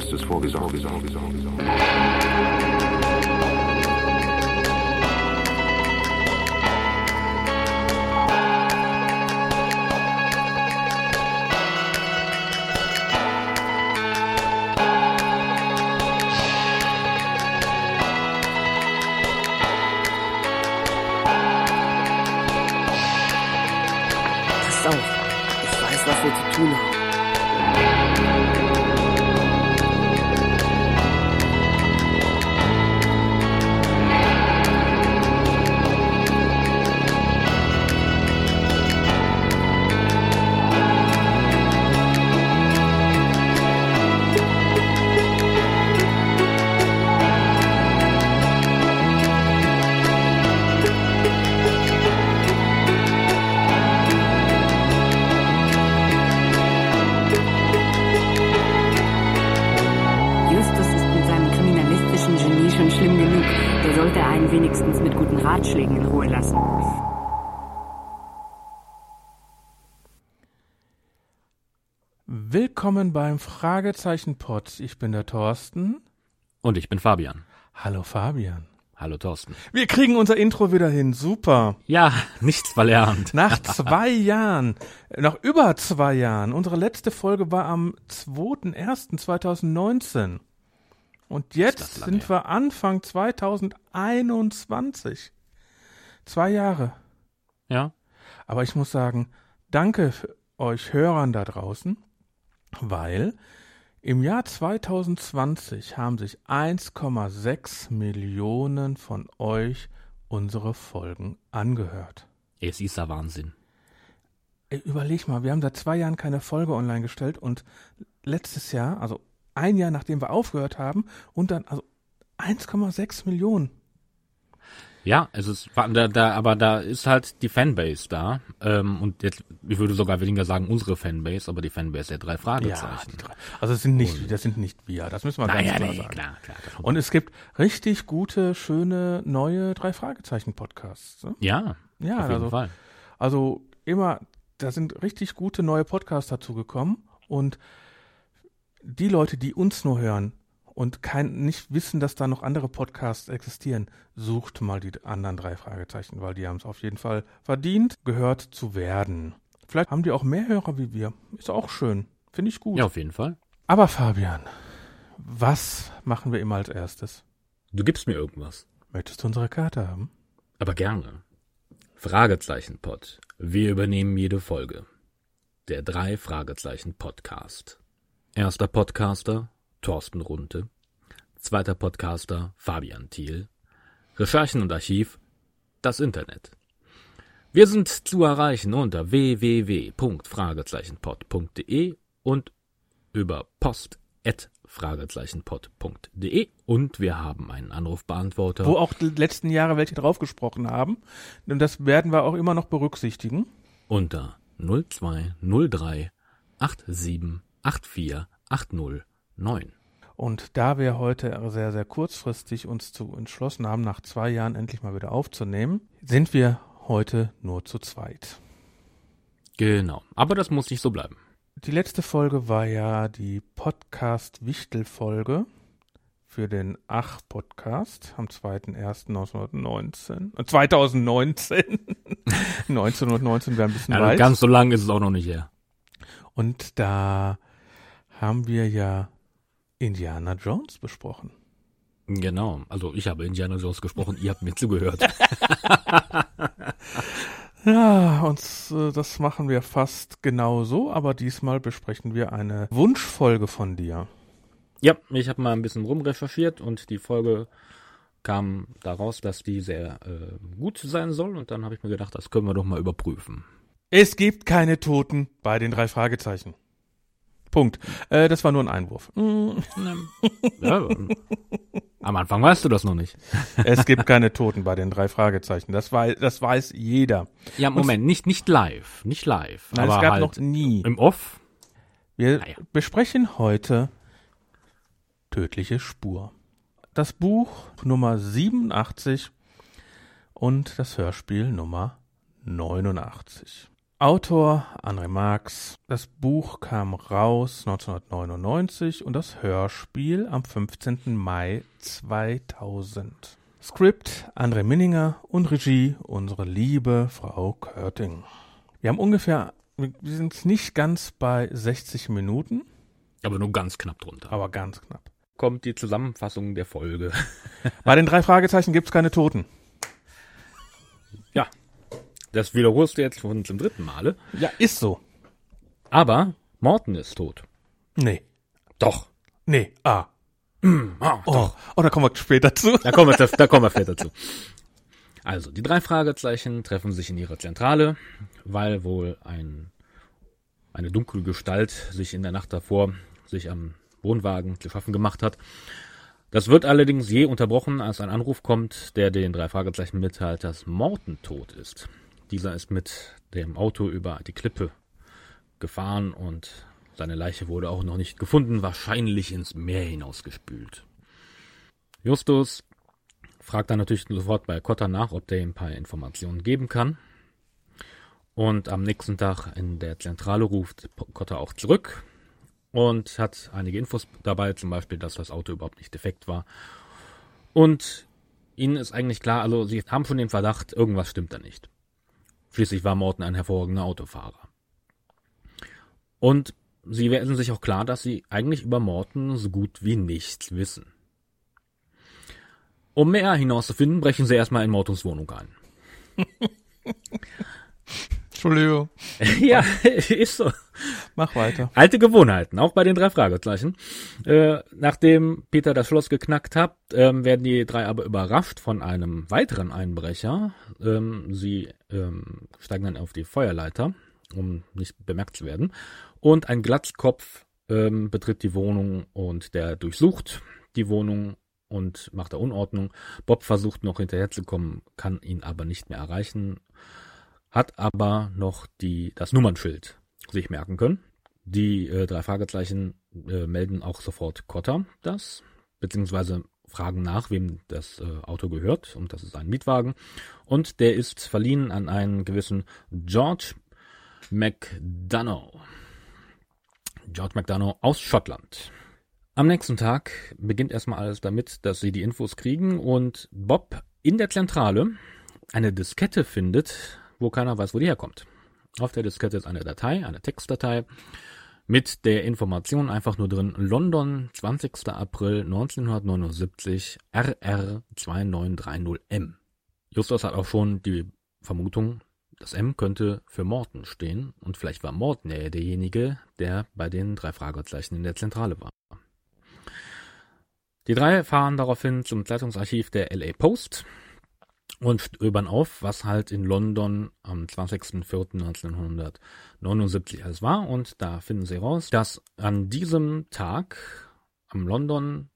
solchen Fall hatte Justus vorgesorgt. Willkommen beim Fragezeichen-Pod. Ich bin der Thorsten. Und ich bin Fabian. Hallo Fabian. Hallo Thorsten. Wir kriegen unser Intro wieder hin. Super. Ja, nichts verlernt. Nach zwei Jahren, nach über zwei Jahren. Unsere letzte Folge war am 2.1.2019. Und jetzt sind wir Anfang 2021. Zwei Jahre. Ja. Aber ich muss sagen, danke euch Hörern da draußen, weil im Jahr 2020 haben sich 1,6 Millionen von euch unsere Folgen angehört. Es ist der Wahnsinn. Ey, überleg mal, wir haben seit zwei Jahren keine Folge online gestellt und letztes Jahr, also ein Jahr nachdem wir aufgehört haben, und dann also 1,6 Millionen. Ja, es ist, da, da, aber da ist halt die Fanbase da. Ähm, und jetzt, ich würde sogar weniger sagen unsere Fanbase, aber die Fanbase der drei Fragezeichen. die drei. Also es sind nicht, das sind nicht wir, das müssen wir ganz Naja, klar nee, sagen. klar, klar. Und es gibt richtig gute, schöne, neue drei Fragezeichen-Podcasts. Ne? ja, Ja, auf jeden also, Fall. also immer, da sind richtig gute neue Podcasts dazu gekommen und die Leute, die uns nur hören und kein, nicht wissen, dass da noch andere Podcasts existieren, sucht mal die anderen drei Fragezeichen, weil die haben es auf jeden Fall verdient, gehört zu werden. Vielleicht haben die auch mehr Hörer wie wir. Ist auch schön. Finde ich gut. Ja, auf jeden Fall. Aber Fabian, was machen wir immer als erstes? Du gibst mir irgendwas. Möchtest du unsere Karte haben? Aber gerne. Fragezeichen-Pod. Wir übernehmen jede Folge. Der drei Fragezeichen Podcast. Erster Podcaster Thorsten Runte. Zweiter Podcaster Fabian Thiel. Recherchen und Archiv das Internet. Wir sind zu erreichen unter www.fragezeichenpod.de und über post@fragezeichenpod.de und wir haben einen Anrufbeantworter. Wo auch die letzten Jahre welche draufgesprochen haben. Und das werden wir auch immer noch berücksichtigen. unter 0203 87 84 809. Und da wir heute sehr, sehr kurzfristig uns zu entschlossen haben, nach zwei Jahren endlich mal wieder aufzunehmen, sind wir heute nur zu zweit. Genau. Aber das muss nicht so bleiben. Die letzte Folge war ja die Podcast-Wichtel-Folge für den Ach-Podcast am 2.1.1919. Äh, 2019. 1919 wäre ein bisschen Ja, weit. ganz so lang ist es auch noch nicht her. Und da haben wir ja Indiana Jones besprochen. Genau. Also ich habe Indiana Jones gesprochen, ihr habt mir zugehört. Ja, uns, äh, das machen wir fast genauso, aber diesmal besprechen wir eine Wunschfolge von dir. ja, ich habe mal ein bisschen rumrecherchiert und die Folge kam daraus, dass die sehr äh, gut sein soll und dann habe ich mir gedacht, das können wir doch mal überprüfen. Es gibt keine Toten bei den drei Fragezeichen. Punkt. Äh, das war nur ein Einwurf. Mm, Ja, am Anfang weißt du das noch nicht. Es gibt keine Toten bei den drei Fragezeichen. Das, wei das weiß jeder. Ja, Moment, nicht, nicht live, nicht live. Nein, aber es gab halt noch nie. im Off. Wir Naja. besprechen heute Tödliche Spur. Das Buch Nummer 87 und das Hörspiel Nummer 89. Autor André Marx. Das Buch kam raus 1999 und das Hörspiel am 15. Mai 2000. Skript André Minninger und Regie unsere liebe Frau Körting. Wir haben ungefähr, wir sind nicht ganz bei 60 Minuten, Aber nur ganz knapp drunter. aber ganz knapp. Kommt die Zusammenfassung der Folge. Bei den drei Fragezeichen gibt's keine Toten. Das wiederholst du jetzt schon zum dritten Male. Ja, ist so. Aber Morton ist tot. Nee. Doch. Nee. Ah. Ah, Oh, oh da kommen wir später zu. Da kommen wir, da kommen wir später zu. Also, die drei Fragezeichen treffen sich in ihrer Zentrale, weil wohl ein, eine dunkle Gestalt sich in der Nacht davor sich am Wohnwagen zu schaffen gemacht hat. Das wird allerdings je unterbrochen, als ein Anruf kommt, der den drei Fragezeichen mitteilt, dass Morton tot ist. Dieser ist mit dem Auto über die Klippe gefahren und seine Leiche wurde auch noch nicht gefunden, wahrscheinlich ins Meer hinausgespült. Justus fragt dann natürlich sofort bei Cotter nach, ob der ihm ein paar Informationen geben kann. Und am nächsten Tag in der Zentrale ruft Cotter auch zurück und hat einige Infos dabei, zum Beispiel, dass das Auto überhaupt nicht defekt war. Und ihnen ist eigentlich klar, also sie haben schon den Verdacht, irgendwas stimmt da nicht. Schließlich war Morton ein hervorragender Autofahrer. Und sie werden sich auch klar, dass sie eigentlich über Morton so gut wie nichts wissen. Um mehr hinauszufinden, brechen sie erstmal in Mortons Wohnung ein. Entschuldigung. ja, ist so. Mach weiter. Alte Gewohnheiten, auch bei den drei Fragezeichen. Äh, nachdem Peter das Schloss geknackt hat, ähm, werden die drei aber überrascht von einem weiteren Einbrecher. Ähm, sie ähm, steigen dann auf die Feuerleiter, um nicht bemerkt zu werden. Und ein Glatzkopf ähm, betritt die Wohnung und der durchsucht die Wohnung und macht da Unordnung. Bob versucht noch hinterherzukommen, kann ihn aber nicht mehr erreichen, hat aber noch die, das Nummernschild sich merken können. Die äh, drei Fragezeichen äh, melden auch sofort Cotter das, beziehungsweise fragen nach, wem das äh, Auto gehört, und das ist ein Mietwagen. Und der ist verliehen an einen gewissen George McDonough. George McDonough aus Schottland. Am nächsten Tag beginnt erstmal alles damit, dass sie die Infos kriegen und Bob in der Zentrale eine Diskette findet, wo keiner weiß, wo die herkommt. Auf der Diskette ist eine Datei, eine Textdatei mit der Information einfach nur drin London 20. April 1979 RR2930M. Justus hat auch schon die Vermutung, das M könnte für Morton stehen und vielleicht war Morton ja derjenige, der bei den drei Fragezeichen in der Zentrale war. Die drei fahren daraufhin zum Zeitungsarchiv der LA Post und stöbern auf, was halt in London am 20.04.1979 alles war. Und da finden sie raus, dass an diesem Tag am London,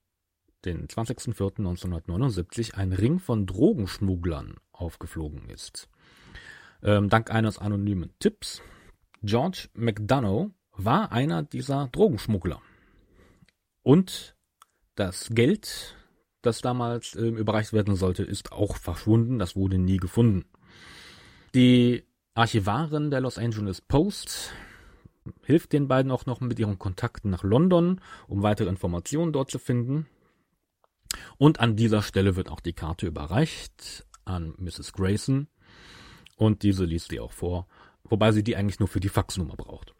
den 20.04.1979, ein Ring von Drogenschmugglern aufgeflogen ist. Ähm, dank eines anonymen Tipps. George McDonough war einer dieser Drogenschmuggler. Und das Geld, das damals äh, überreicht werden sollte, ist auch verschwunden. Das wurde nie gefunden. Die Archivarin der Los Angeles Post hilft den beiden auch noch mit ihren Kontakten nach London, um weitere Informationen dort zu finden. Und an dieser Stelle wird auch die Karte überreicht an Mrs. Grayson. Und diese liest sie auch vor, wobei sie die eigentlich nur für die Faxnummer braucht.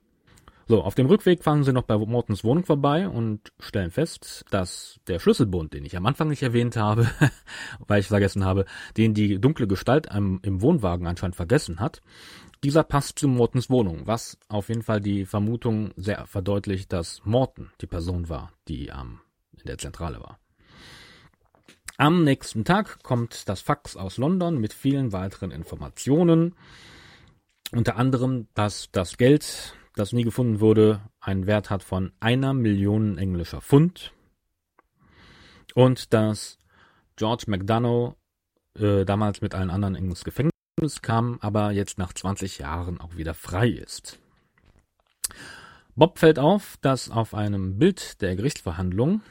So, auf dem Rückweg fahren sie noch bei Mortons Wohnung vorbei und stellen fest, dass der Schlüsselbund, den ich am Anfang nicht erwähnt habe, weil ich vergessen habe, den die dunkle Gestalt im Wohnwagen anscheinend vergessen hat, dieser passt zu Mortons Wohnung, was auf jeden Fall die Vermutung sehr verdeutlicht, dass Morton die Person war, die ähm, in der Zentrale war. Am nächsten Tag kommt das Fax aus London mit vielen weiteren Informationen. Unter anderem, dass das Geld, das nie gefunden wurde, einen Wert hat von einer Million englischer Pfund. Und dass George McDonough äh, damals mit allen anderen ins Gefängnis kam, aber jetzt nach 20 Jahren auch wieder frei ist. Bob fällt auf, dass auf einem Bild der Gerichtsverhandlung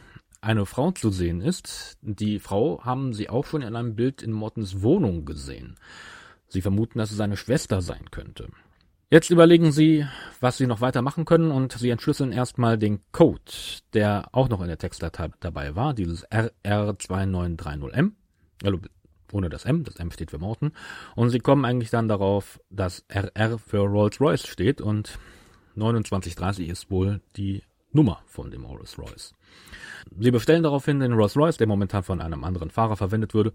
eine Frau zu sehen ist. Die Frau haben sie auch schon in einem Bild in Mortens Wohnung gesehen. Sie vermuten, dass es seine Schwester sein könnte. Jetzt überlegen sie, was sie noch weitermachen können und sie entschlüsseln erstmal den Code, der auch noch in der Textdatei dabei war, dieses RR2930M, also ohne das M, das M steht für Morton, und sie kommen eigentlich dann darauf, dass RR für Rolls-Royce steht und 2930 ist wohl die Nummer von dem Rolls-Royce. Sie bestellen daraufhin den Rolls-Royce, der momentan von einem anderen Fahrer verwendet würde,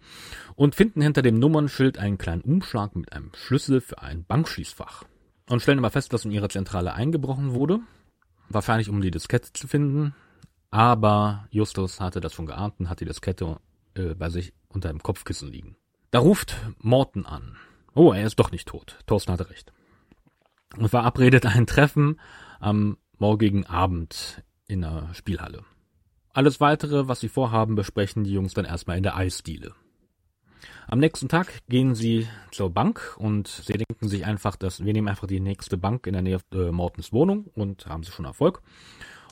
und finden hinter dem Nummernschild einen kleinen Umschlag mit einem Schlüssel für ein Bankschließfach. Und stellen aber fest, dass in ihre Zentrale eingebrochen wurde, wahrscheinlich um die Diskette zu finden, aber Justus hatte das schon geahnt und hat die Diskette äh, bei sich unter dem Kopfkissen liegen. Da ruft Morton an. Oh, er ist doch nicht tot. Thorsten hatte recht. Und verabredet ein Treffen am morgigen Abend in der Spielhalle. Alles weitere, was sie vorhaben, besprechen die Jungs dann erstmal in der Eisdiele. Am nächsten Tag gehen sie zur Bank und sie denken sich einfach, dass wir nehmen einfach die nächste Bank in der Nähe äh, Mortens Wohnung und haben sie schon Erfolg.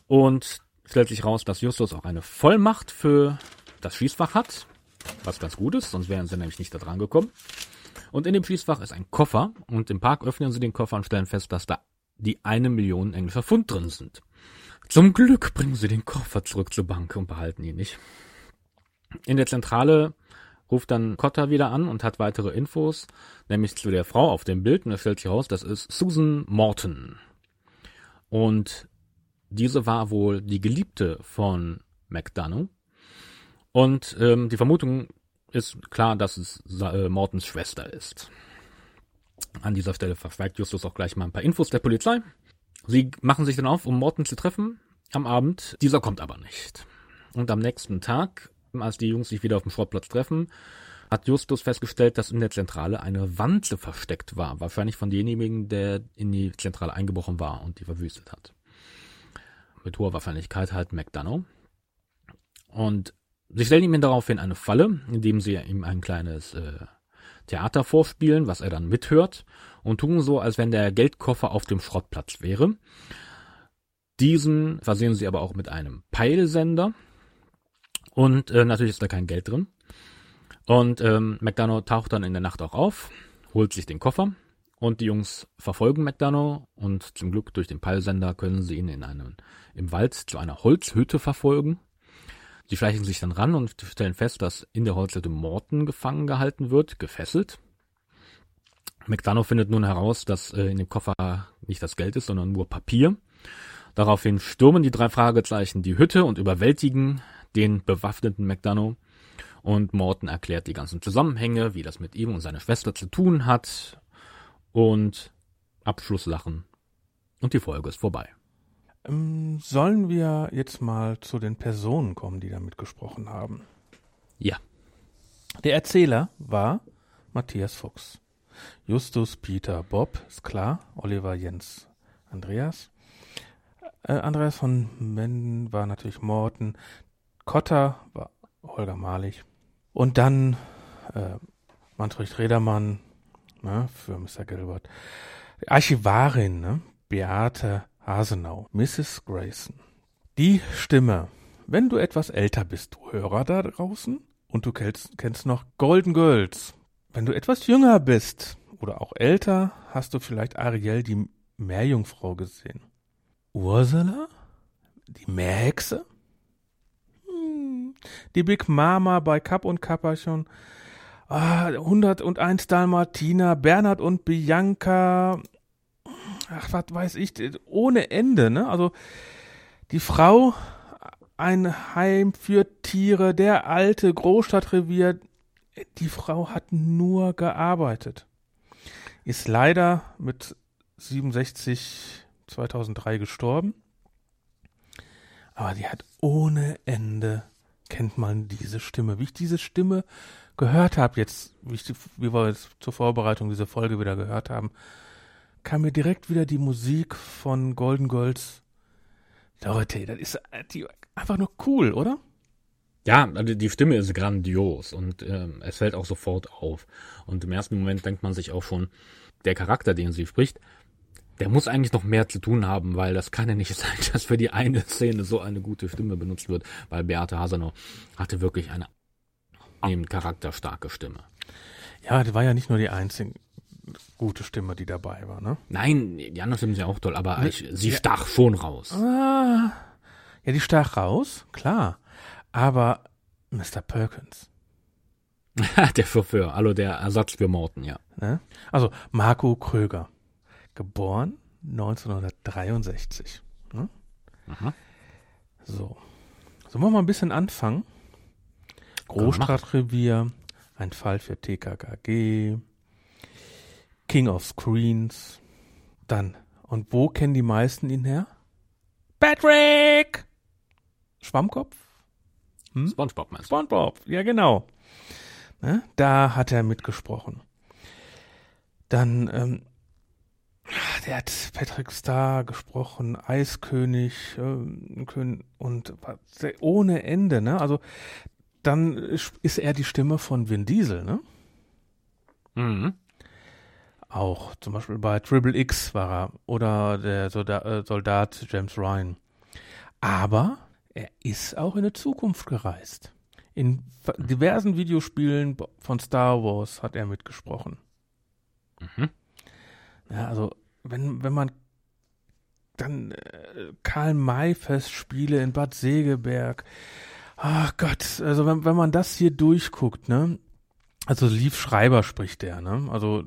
Und stellt sich raus, dass Justus auch eine Vollmacht für das Schießfach hat, was ganz gut ist, sonst wären sie nämlich nicht da dran gekommen. Und in dem Schießfach ist ein Koffer und im Park öffnen sie den Koffer und stellen fest, dass da die eine Million englischer Pfund drin sind. Zum Glück bringen sie den Koffer zurück zur Bank und behalten ihn nicht. In der Zentrale ruft dann Cotta wieder an und hat weitere Infos, nämlich zu der Frau auf dem Bild und es stellt sich heraus, das ist Susan Morton. Und diese war wohl die Geliebte von McDonough. Und ähm, die Vermutung ist klar, dass es äh, Mortons Schwester ist. An dieser Stelle verschweigt Justus auch gleich mal ein paar Infos der Polizei. Sie machen sich dann auf, um Morton zu treffen am Abend. Dieser kommt aber nicht. Und am nächsten Tag, als die Jungs sich wieder auf dem Schrottplatz treffen, hat Justus festgestellt, dass in der Zentrale eine Wanze versteckt war. Wahrscheinlich von demjenigen, der in die Zentrale eingebrochen war und die verwüstet hat. Mit hoher Wahrscheinlichkeit halt McDonough. Und sie stellen ihm daraufhin eine Falle, indem sie ihm ein kleines äh, Theater vorspielen, was er dann mithört, und tun so, als wenn der Geldkoffer auf dem Schrottplatz wäre. Diesen versehen sie aber auch mit einem Peilsender. Und äh, natürlich ist da kein Geld drin. Und ähm, McDonough taucht dann in der Nacht auch auf, holt sich den Koffer und die Jungs verfolgen McDonough und zum Glück durch den Peilsender können sie ihn in einem, im Wald zu einer Holzhütte verfolgen. Sie schleichen sich dann ran und stellen fest, dass in der Holzhütte Morton gefangen gehalten wird, gefesselt. McDonough findet nun heraus, dass äh, in dem Koffer nicht das Geld ist, sondern nur Papier. Daraufhin stürmen die drei Fragezeichen die Hütte und überwältigen den bewaffneten McDonough. Und Morton erklärt die ganzen Zusammenhänge, wie das mit ihm und seiner Schwester zu tun hat. Und Abschlusslachen. Und die Folge ist vorbei. Ähm, sollen wir jetzt mal zu den Personen kommen, die da mitgesprochen haben? Ja. Der Erzähler war Matthias Fuchs. Justus, Peter, Bob, ist klar. Oliver, Jens, Andreas. Äh, Andreas von Menden war natürlich Morten. Kotter war Holger Malig. Und dann äh, Manfred Redermann ne, für Mr. Gilbert. Archivarin, ne, Beate Hasenau, Mrs. Grayson. Die Stimme. Wenn du etwas älter bist, du Hörer da draußen, und du kennst, kennst noch Golden Girls. Wenn du etwas jünger bist oder auch älter, hast du vielleicht Ariel die Meerjungfrau gesehen. Ursula? Die Meerhexe? Die Big Mama bei Kapp und Kapperchen. Ah, 101 Dalmatiner, Bernhard und Bianca, ach, was weiß ich, ohne Ende, ne? Also die Frau, ein Heim für Tiere, der alte Großstadtrevier, die Frau hat nur gearbeitet. Ist leider mit 67 2003 gestorben. Aber die hat ohne Ende, kennt man diese Stimme. Wie ich diese Stimme gehört habe, jetzt, wie, ich, wie wir jetzt zur Vorbereitung diese Folge wieder gehört haben, kam mir direkt wieder die Musik von Golden Girls. Leute, das ist die, einfach nur cool, oder? Ja, also die Stimme ist grandios und äh, es fällt auch sofort auf. Und im ersten Moment denkt man sich auch schon, der Charakter, den sie spricht, der muss eigentlich noch mehr zu tun haben, weil das kann ja nicht sein, dass für die eine Szene so eine gute Stimme benutzt wird, weil Beate Hasenau hatte wirklich eine charakterstarke Stimme. Ja, das war ja nicht nur die einzige gute Stimme, die dabei war, ne? Nein, die anderen Stimmen sind ja auch toll, aber Ne, ich, sie ja. stach schon raus. Ah, ja, die stach raus, klar. Aber Mr. Perkins, der Chauffeur, also der Ersatz für Morten, ja. ne? Also Marco Kröger, geboren 1963. Ne? Aha. So. Sollen wir mal ein bisschen anfangen? Großstadtrevier, ein Fall für TKKG, King of Screens, dann, und wo kennen die meisten ihn her? Patrick! Schwammkopf? Hm? Spongebob meinst du? SpongeBob, ja genau. Ne? Da hat er mitgesprochen. Dann, ähm, der hat Patrick Star gesprochen, Eiskönig Kön- und ohne Ende, ne? Also dann ist er die Stimme von Vin Diesel, ne? Mhm. Auch zum Beispiel bei Triple X war er oder der Soldat, äh, Soldat James Ryan. Aber er ist auch in die Zukunft gereist. In v- diversen Videospielen von Star Wars hat er mitgesprochen. Mhm. Ja, also wenn, wenn man dann äh, Karl May Festspiele in Bad Segeberg, ach Gott, also wenn, wenn man das hier durchguckt, ne, also Lief Schreiber spricht der, ne, also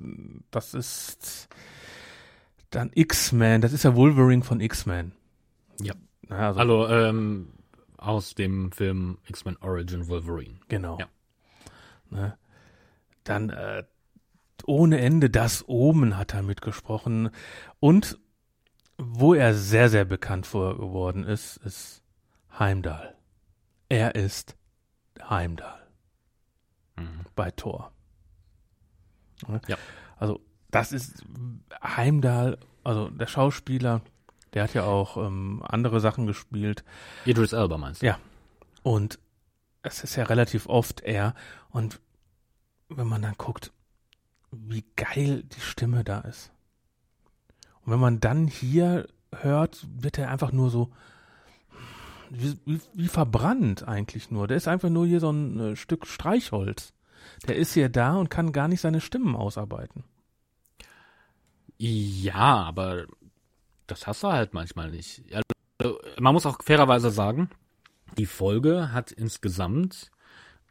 das ist dann X-Men, das ist ja Wolverine von X-Men. Ja. Ja, also, Also, ähm, aus dem Film X-Men Origin Wolverine. Genau. Ja. Ne? Dann äh, ohne Ende das Omen hat er mitgesprochen. Und wo er sehr, sehr bekannt vor geworden ist, ist Heimdall. Er ist Heimdall Mhm. bei Thor. Ne? Ja. Also das ist Heimdall, also der Schauspieler, der hat ja auch ähm, andere Sachen gespielt. Idris Elba meinst du? Ja. Und es ist ja relativ oft er. Und wenn man dann guckt, wie geil die Stimme da ist. Und wenn man dann hier hört, wird er einfach nur so wie, wie, wie verbrannt eigentlich nur. Der ist einfach nur hier so ein äh, Stück Streichholz. Der ist hier da und kann gar nicht seine Stimmen ausarbeiten. Ja, aber das hast du halt manchmal nicht. Also, man muss auch fairerweise sagen, die Folge hat insgesamt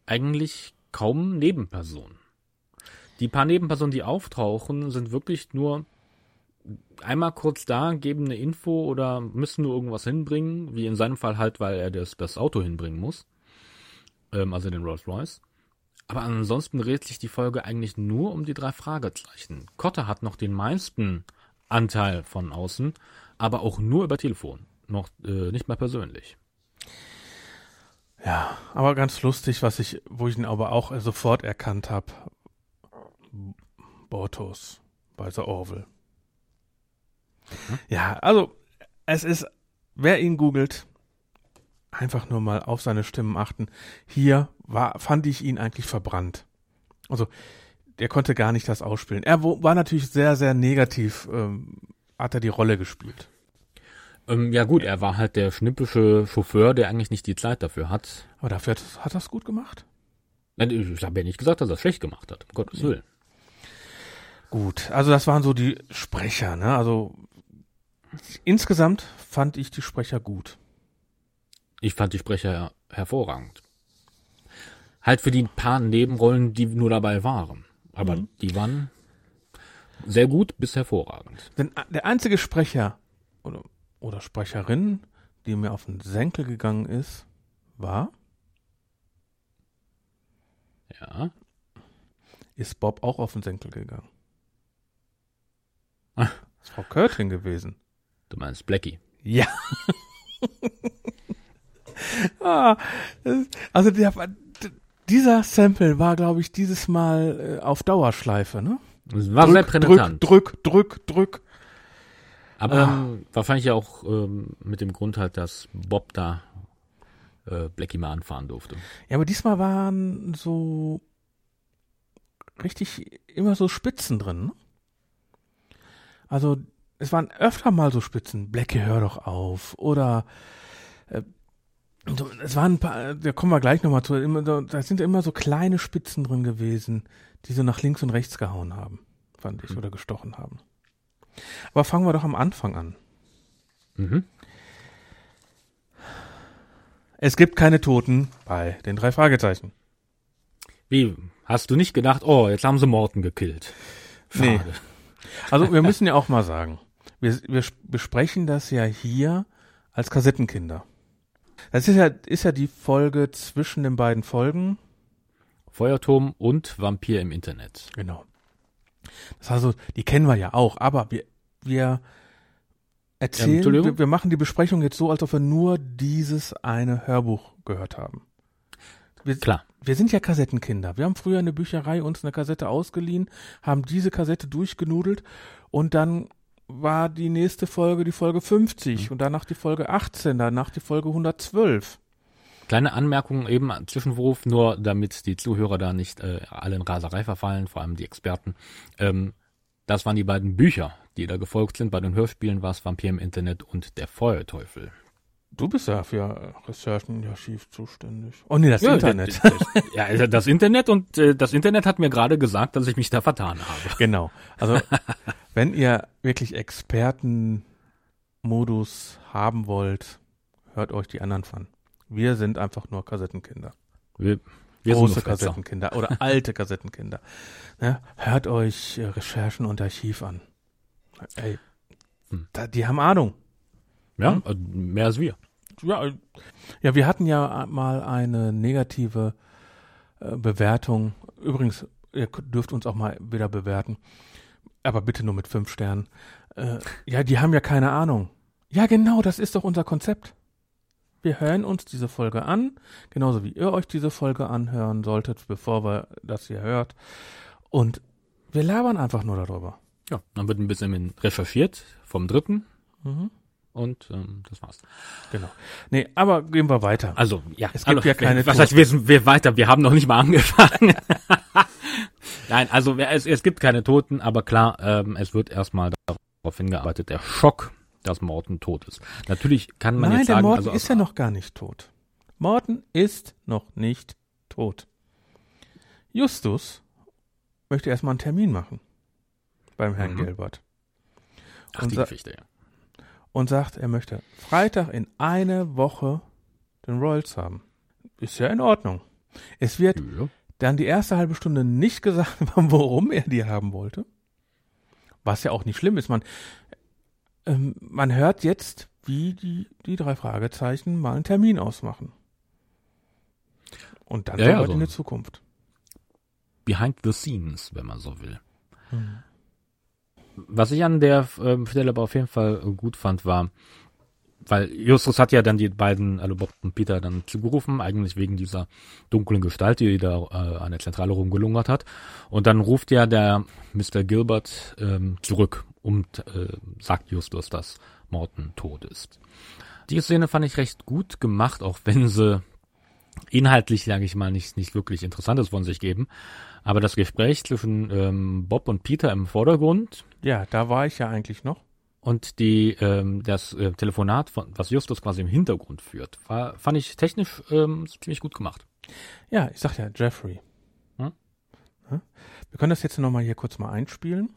eigentlich kaum Nebenpersonen. Die paar Nebenpersonen, die auftauchen, sind wirklich nur einmal kurz da, geben eine Info oder müssen nur irgendwas hinbringen, wie in seinem Fall halt, weil er das, das Auto hinbringen muss. Ähm, also den Rolls Royce. Aber ansonsten dreht sich die Folge eigentlich nur um die drei Fragezeichen. Kotte hat noch den meisten Anteil von außen, aber auch nur über Telefon. Noch äh, nicht mal persönlich. Ja, aber ganz lustig, was ich, wo ich ihn aber auch sofort erkannt habe. Bortos bei The Orville. Ja, also es ist, wer ihn googelt, einfach nur mal auf seine Stimmen achten. Hier war, fand ich ihn eigentlich verbrannt. Also der konnte gar nicht das ausspielen. Er war natürlich sehr, sehr negativ, ähm, hat er die Rolle gespielt. Ähm, ja gut, er war halt der schnippische Chauffeur, der eigentlich nicht die Zeit dafür hat. Aber dafür hat, hat er es gut gemacht. Ich habe ja nicht gesagt, dass er es schlecht gemacht hat, um Gottes Willen. Gut, also das waren so die Sprecher, ne? Also insgesamt fand ich die Sprecher gut. Ich fand die Sprecher hervorragend. Halt für die paar Nebenrollen, die nur dabei waren. Aber die waren sehr gut bis hervorragend. Denn der einzige Sprecher oder, oder Sprecherin, die mir auf den Senkel gegangen ist, war, Ja. ist Bob auch auf den Senkel gegangen. Das ist Frau Körting gewesen. Du meinst Blackie. Ja. ah, also der, dieser Sample war, glaube ich, dieses Mal äh, auf Dauerschleife, ne? Das war sehr präsent. drück, drück, drück. Aber Ah. ähm, wahrscheinlich ja auch ähm, mit dem Grund halt, dass Bob da äh, Blackie mal anfahren durfte. Ja, aber diesmal waren so richtig immer so Spitzen drin. Ne? Also es waren öfter mal so Spitzen. Blackie, hör doch auf. Oder äh, es waren ein paar, da kommen wir gleich nochmal zu, immer da sind immer so kleine Spitzen drin gewesen, die so nach links und rechts gehauen haben. fand ich, oder gestochen haben. Aber fangen wir doch am Anfang an. Mhm. Es gibt keine Toten bei den drei Fragezeichen. Wie? Hast du nicht gedacht, oh, jetzt haben sie Morten gekillt? Nee. Also wir müssen ja auch mal sagen, wir, wir besprechen das ja hier als Kassettenkinder. Das ist ja, ist ja die Folge zwischen den beiden Folgen. Feuerturm und Vampir im Internet. Genau. Das also, die kennen wir ja auch, aber wir, wir erzählen, Entschuldigung? wir, wir machen die Besprechung jetzt so, als ob wir nur dieses eine Hörbuch gehört haben. Wir, Klar. wir sind ja Kassettenkinder. Wir haben früher in der Bücherei uns eine Kassette ausgeliehen, haben diese Kassette durchgenudelt und dann war die nächste Folge die Folge 50 und danach die Folge 18, danach die Folge 112. Kleine Anmerkung eben, Zwischenwurf, nur damit die Zuhörer da nicht äh, alle in Raserei verfallen, vor allem die Experten. Ähm, das waren die beiden Bücher, die da gefolgt sind. Bei den Hörspielen war es Vampir im Internet und der Feuerteufel. Du bist ja für Recherchen im Archiv zuständig. Oh nee, das Ja, Internet. Das, das, ja, also das Internet und äh, das Internet hat mir gerade gesagt, dass ich mich da vertan habe. Genau. Also, wenn ihr wirklich Expertenmodus haben wollt, hört euch die anderen an. Wir sind einfach nur Kassettenkinder. Wir, wir Große. Kassettenkinder oder alte Kassettenkinder. Ne? Hört euch äh, Recherchen und Archiv an. Ey, Hm. da, die haben Ahnung. Ja, Hm? äh, mehr als wir. Ja, äh, ja, wir hatten ja mal eine negative äh, Bewertung. Übrigens, ihr dürft uns auch mal wieder bewerten. Aber bitte nur mit fünf Sternen. Äh, ja, die haben ja keine Ahnung. Ja, genau, das ist doch unser Konzept. Wir hören uns diese Folge an, genauso wie ihr euch diese Folge anhören solltet, bevor wir das hier hört. Und wir labern einfach nur darüber. Ja, dann wird ein bisschen recherchiert vom dritten Mhm. Und ähm, das war's. Genau. Nee, aber gehen wir weiter. Also, ja, Es gibt hallo, ja keine Was heißt, wir sind wir weiter? Wir haben noch nicht mal angefangen. Nein, also es, es gibt keine Toten, aber klar, ähm, es wird erstmal darauf hingearbeitet, der Schock, dass Morten tot ist. Natürlich kann man Nein, jetzt der sagen, Morten also ist ja noch gar nicht tot. Morten ist noch nicht tot. Justus möchte erstmal einen Termin machen beim Herrn Mhm. Gilbert ach, und die Geschichte, ja. Und sagt, er möchte Freitag in eine Woche den Royals haben. Ist ja in Ordnung. Es wird Ja. dann die erste halbe Stunde nicht gesagt, warum er die haben wollte. Was ja auch nicht schlimm ist. Man, ähm, man hört jetzt, wie die, die drei Fragezeichen mal einen Termin ausmachen. Und dann Ja, ja, so. in die Zukunft. Behind the scenes, wenn man so will. Mhm. Was ich an der ähm, Stelle aber auf jeden Fall äh, gut fand, war, weil Justus hat ja dann die beiden, also Bob und Peter, dann zugerufen, eigentlich wegen dieser dunklen Gestalt, die da äh, an der Zentrale rumgelungert hat. Und dann ruft ja der Mr. Gilbert ähm, zurück und äh, sagt Justus, dass Morton tot ist. Die Szene fand ich recht gut gemacht, auch wenn sie inhaltlich, sage ich mal, nicht, nicht wirklich Interessantes von sich geben. Aber das Gespräch zwischen ähm, Bob und Peter im Vordergrund Ja, da war ich ja eigentlich noch. und die ähm, das äh, Telefonat, von, was Justus quasi im Hintergrund führt, war, fand ich technisch ähm, ziemlich gut gemacht. Ja, ich sag ja, Jeffrey. Hm? Hm? Wir können das jetzt nochmal hier kurz mal einspielen.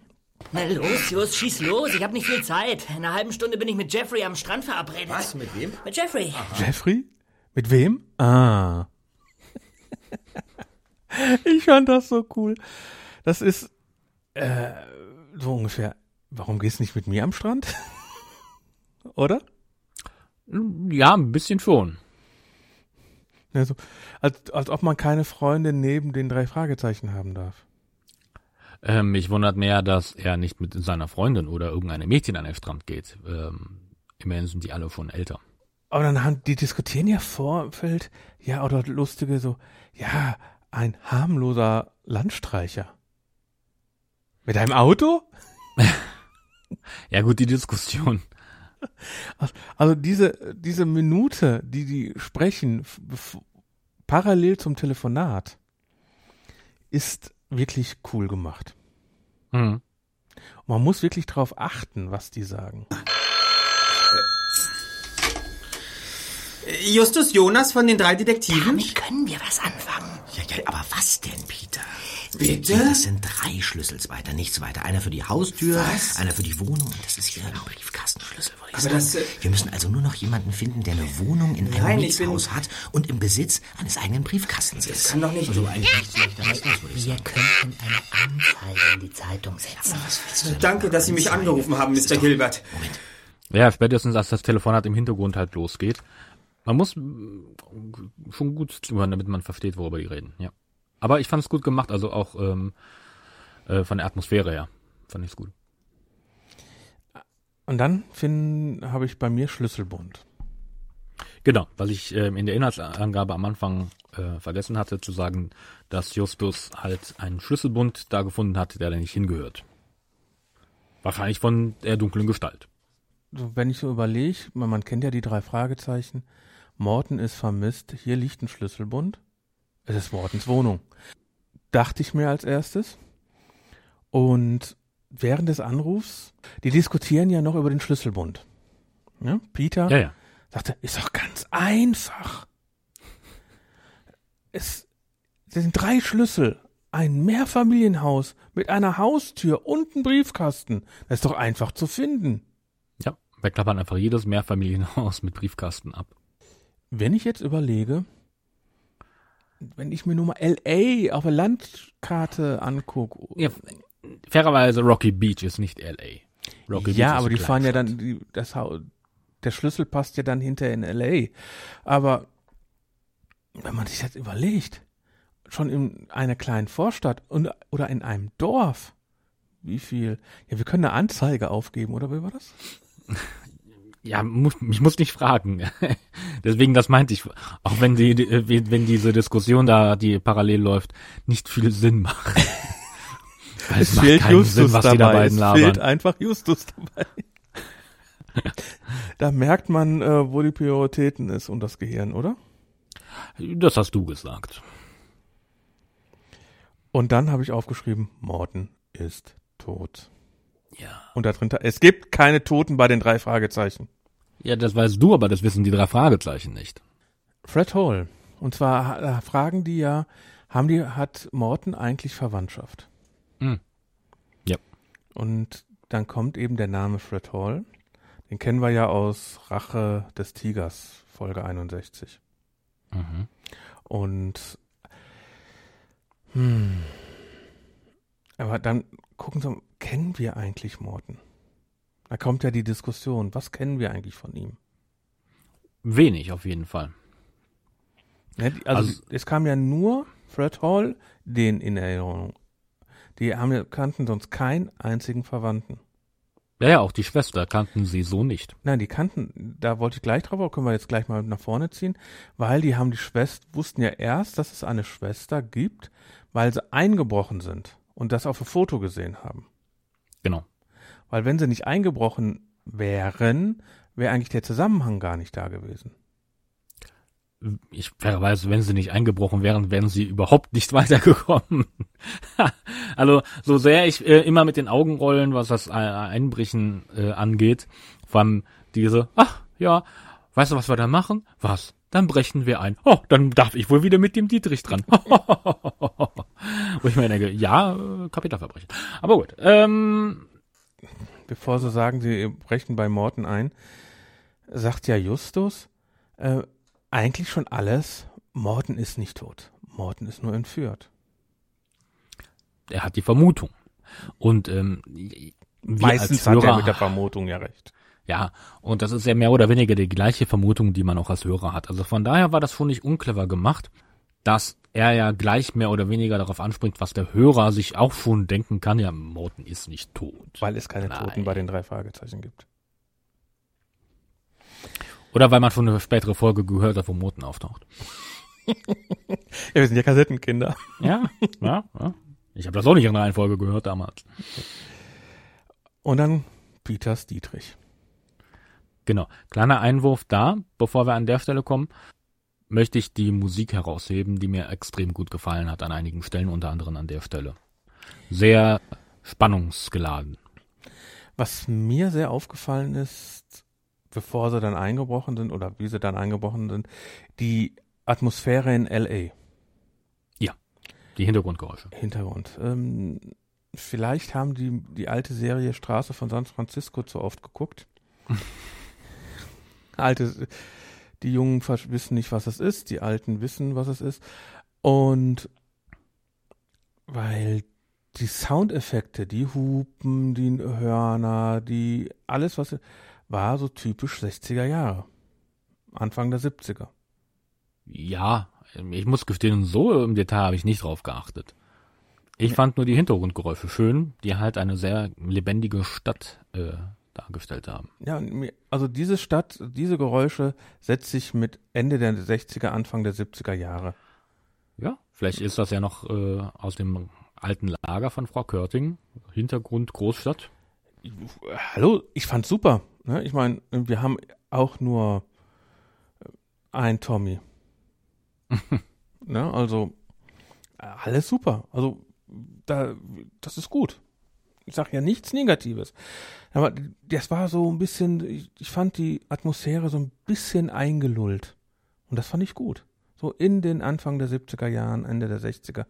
Na los, Just, schieß los. Ich habe nicht viel Zeit. In einer halben Stunde bin ich mit Jeffrey am Strand verabredet. Was? Mit wem? Mit Jeffrey. Jeffrey? Mit wem? Ah. ich fand das so cool. Das ist äh, so ungefähr. Warum gehst du nicht mit mir am Strand? Oder? Ja, ein bisschen schon. Also, als, als ob man keine Freundin neben den drei Fragezeichen haben darf. Ähm, mich wundert mehr, dass er nicht mit seiner Freundin oder irgendeinem Mädchen an den Strand geht. Ähm, immerhin sind die alle schon älter. Aber dann haben die diskutieren ja Vorfeld, ja, oder lustige so, ja, ein harmloser Landstreicher. Mit einem Auto? Ja gut, die Diskussion. Also diese, diese Minute, die die sprechen, parallel zum Telefonat, ist wirklich cool gemacht. Hm. Und man muss wirklich drauf achten, was die sagen. Justus Jonas von den drei Detektiven? Damit können wir was anfangen. Ja, aber was denn, Peter? Bitte? Das sind drei Schlüsselsweiter, nichts weiter. Einer für die Haustür, Was? einer für die Wohnung und das ist hier ein Briefkastenschlüssel, würde ich Aber sagen. das, äh, Wir müssen also nur noch jemanden finden, der eine Wohnung in einem Nein, Mietshaus hat und im Besitz eines eigenen Briefkastens ist. kann doch nicht- Also eigentlich nichts leichter als das, würde ich Wir könnten eine Anzeige in die Zeitung setzen. Danke, dass Sie mich angerufen haben, Mr. Gilbert. Moment. Ja, spätestens als das Telefonat im Hintergrund halt losgeht. Man muss mm, schon gut zuhören, damit man versteht, worüber die reden, ja. Aber ich fand es gut gemacht, also auch ähm, äh, von der Atmosphäre her. Fand ich es gut. Und dann habe ich bei mir Schlüsselbund. Genau, weil ich ähm, in der Inhaltsangabe am Anfang äh, vergessen hatte zu sagen, dass Justus halt einen Schlüsselbund da gefunden hat, der da nicht hingehört. Wahrscheinlich von der dunklen Gestalt. Wenn ich so überlege, man, man kennt ja die drei Fragezeichen. Morten ist vermisst. Hier liegt ein Schlüsselbund. Es ist Mortens Wohnung. Dachte ich mir als erstes. Und während des Anrufs, die diskutieren ja noch über den Schlüsselbund. Ja, Peter Ja, ja. sagte, ist doch ganz einfach. Es, sind drei Schlüssel, ein Mehrfamilienhaus mit einer Haustür und einem Briefkasten. Das ist doch einfach zu finden. Ja, wir klappern einfach jedes Mehrfamilienhaus mit Briefkasten ab. Wenn ich jetzt überlege, wenn ich mir nur mal LA auf der Landkarte angucke. Ja, fairerweise Rocky Beach ist nicht L.A. Rocky ja, Beach ist aber die fahren ja dann, die, das, der Schlüssel passt ja dann hinter in LA. Aber wenn man sich jetzt überlegt, schon in einer kleinen Vorstadt und, oder in einem Dorf, wie viel, ja, wir können eine Anzeige aufgeben, oder wie war das? Ja, muss, ich muss nicht fragen. Deswegen, das meinte ich. Auch wenn die, die- wenn diese Diskussion da, die parallel läuft, nicht viel Sinn macht. Weil es, macht keinen Sinn, was die da beiden es fehlt labern. einfach Justus dabei. da merkt man, äh, wo die Prioritäten ist und das Gehirn, oder? Das hast du gesagt. Und dann habe ich aufgeschrieben, Morten ist tot. Ja. Und da drin, es gibt keine Toten bei den drei Fragezeichen. Ja, das weißt du, aber das wissen die drei Fragezeichen nicht. Fred Hall. Und zwar äh, fragen die ja, haben die, hat Morton eigentlich Verwandtschaft? Hm. Ja. Und dann kommt eben der Name Fred Hall. Den kennen wir ja aus Rache des Tigers, Folge 61. Mhm. Und hm, aber dann gucken Sie, kennen wir eigentlich Morton? Da kommt ja die Diskussion, was kennen wir eigentlich von ihm? Wenig auf jeden Fall. Ja, die, also, Also- es kam ja nur Fred Hall, den in Erinnerung. Die haben, kannten sonst keinen einzigen Verwandten. Ja, ja, auch die Schwester kannten sie so nicht. Nein, die kannten, da wollte ich gleich drauf, können wir jetzt gleich mal nach vorne ziehen, weil die haben die Schwester, wussten ja erst, dass es eine Schwester gibt, weil sie eingebrochen sind und das auf dem Foto gesehen haben. Genau. Weil wenn sie nicht eingebrochen wären, wäre eigentlich der Zusammenhang gar nicht da gewesen. Ich fairerweise, wenn sie nicht eingebrochen wären, wären sie überhaupt nicht weitergekommen. also, so sehr ich äh, immer mit den Augen rollen, was das äh, Einbrechen äh, angeht, vor allem diese, ach, ja, weißt du, was wir da machen? Was? Dann brechen wir ein. Oh, dann darf ich wohl wieder mit dem Dietrich dran. Wo ich mir denke, ja, äh, Kapitalverbrechen. Aber gut, ähm, Bevor sie sagen, sie brechen bei Morten ein, sagt ja Justus, äh, eigentlich schon alles, Morten ist nicht tot. Morten ist nur entführt. er hat die Vermutung. Und ähm, wir Meistens als hat er Hörer- mit der Vermutung ja recht. Ja, und das ist ja mehr oder weniger die gleiche Vermutung, die man auch als Hörer hat. Also von daher war das schon nicht unclever gemacht, dass er ja gleich mehr oder weniger darauf anspringt, was der Hörer sich auch schon denken kann, ja, Morten ist nicht tot. Weil es keine Nein. Toten bei den drei Fragezeichen gibt. Oder weil man schon eine spätere Folge gehört hat, wo Morten auftaucht. Ja, wir sind ja Kassettenkinder. Ja, ja, ja. Ich habe das auch nicht in der Reihenfolge gehört damals. Und dann Peters Dietrich. Genau. Kleiner Einwurf da, bevor wir an der Stelle kommen, möchte ich die Musik herausheben, die mir extrem gut gefallen hat an einigen Stellen, unter anderem an der Stelle. Sehr spannungsgeladen. Was mir sehr aufgefallen ist, bevor sie dann eingebrochen sind oder wie sie dann eingebrochen sind, die Atmosphäre in LA. Die Hintergrundgeräusche. Hintergrund. Ähm, vielleicht haben die die alte Serie Straße von San Francisco zu oft geguckt. alte, die Jungen wissen nicht, was es ist, die Alten wissen, was es ist. Und weil die Soundeffekte, die Hupen, die Hörner, die alles, was war so typisch 60er Jahre. Anfang der 70er. Ja, ich muss gestehen, so im Detail habe ich nicht drauf geachtet. Ich fand nur die Hintergrundgeräusche schön, die halt eine sehr lebendige Stadt äh, dargestellt haben. Ja, also diese Stadt, diese Geräusche setzt sich mit Ende der 60er, Anfang der 70er Jahre. Ja, vielleicht ist das ja noch äh, aus dem alten Lager von Frau Körting, Hintergrund Großstadt. Hallo, ich fand's super. Ne? Ich meine, wir haben auch nur äh, ein Tommy. ne? Also äh, alles super. Also da, das ist gut. Ich sage ja nichts Negatives. Aber das war so ein bisschen, ich, ich fand die Atmosphäre so ein bisschen eingelullt. Und das fand ich gut. So in den Anfang der 70er Jahren, Ende der 60er,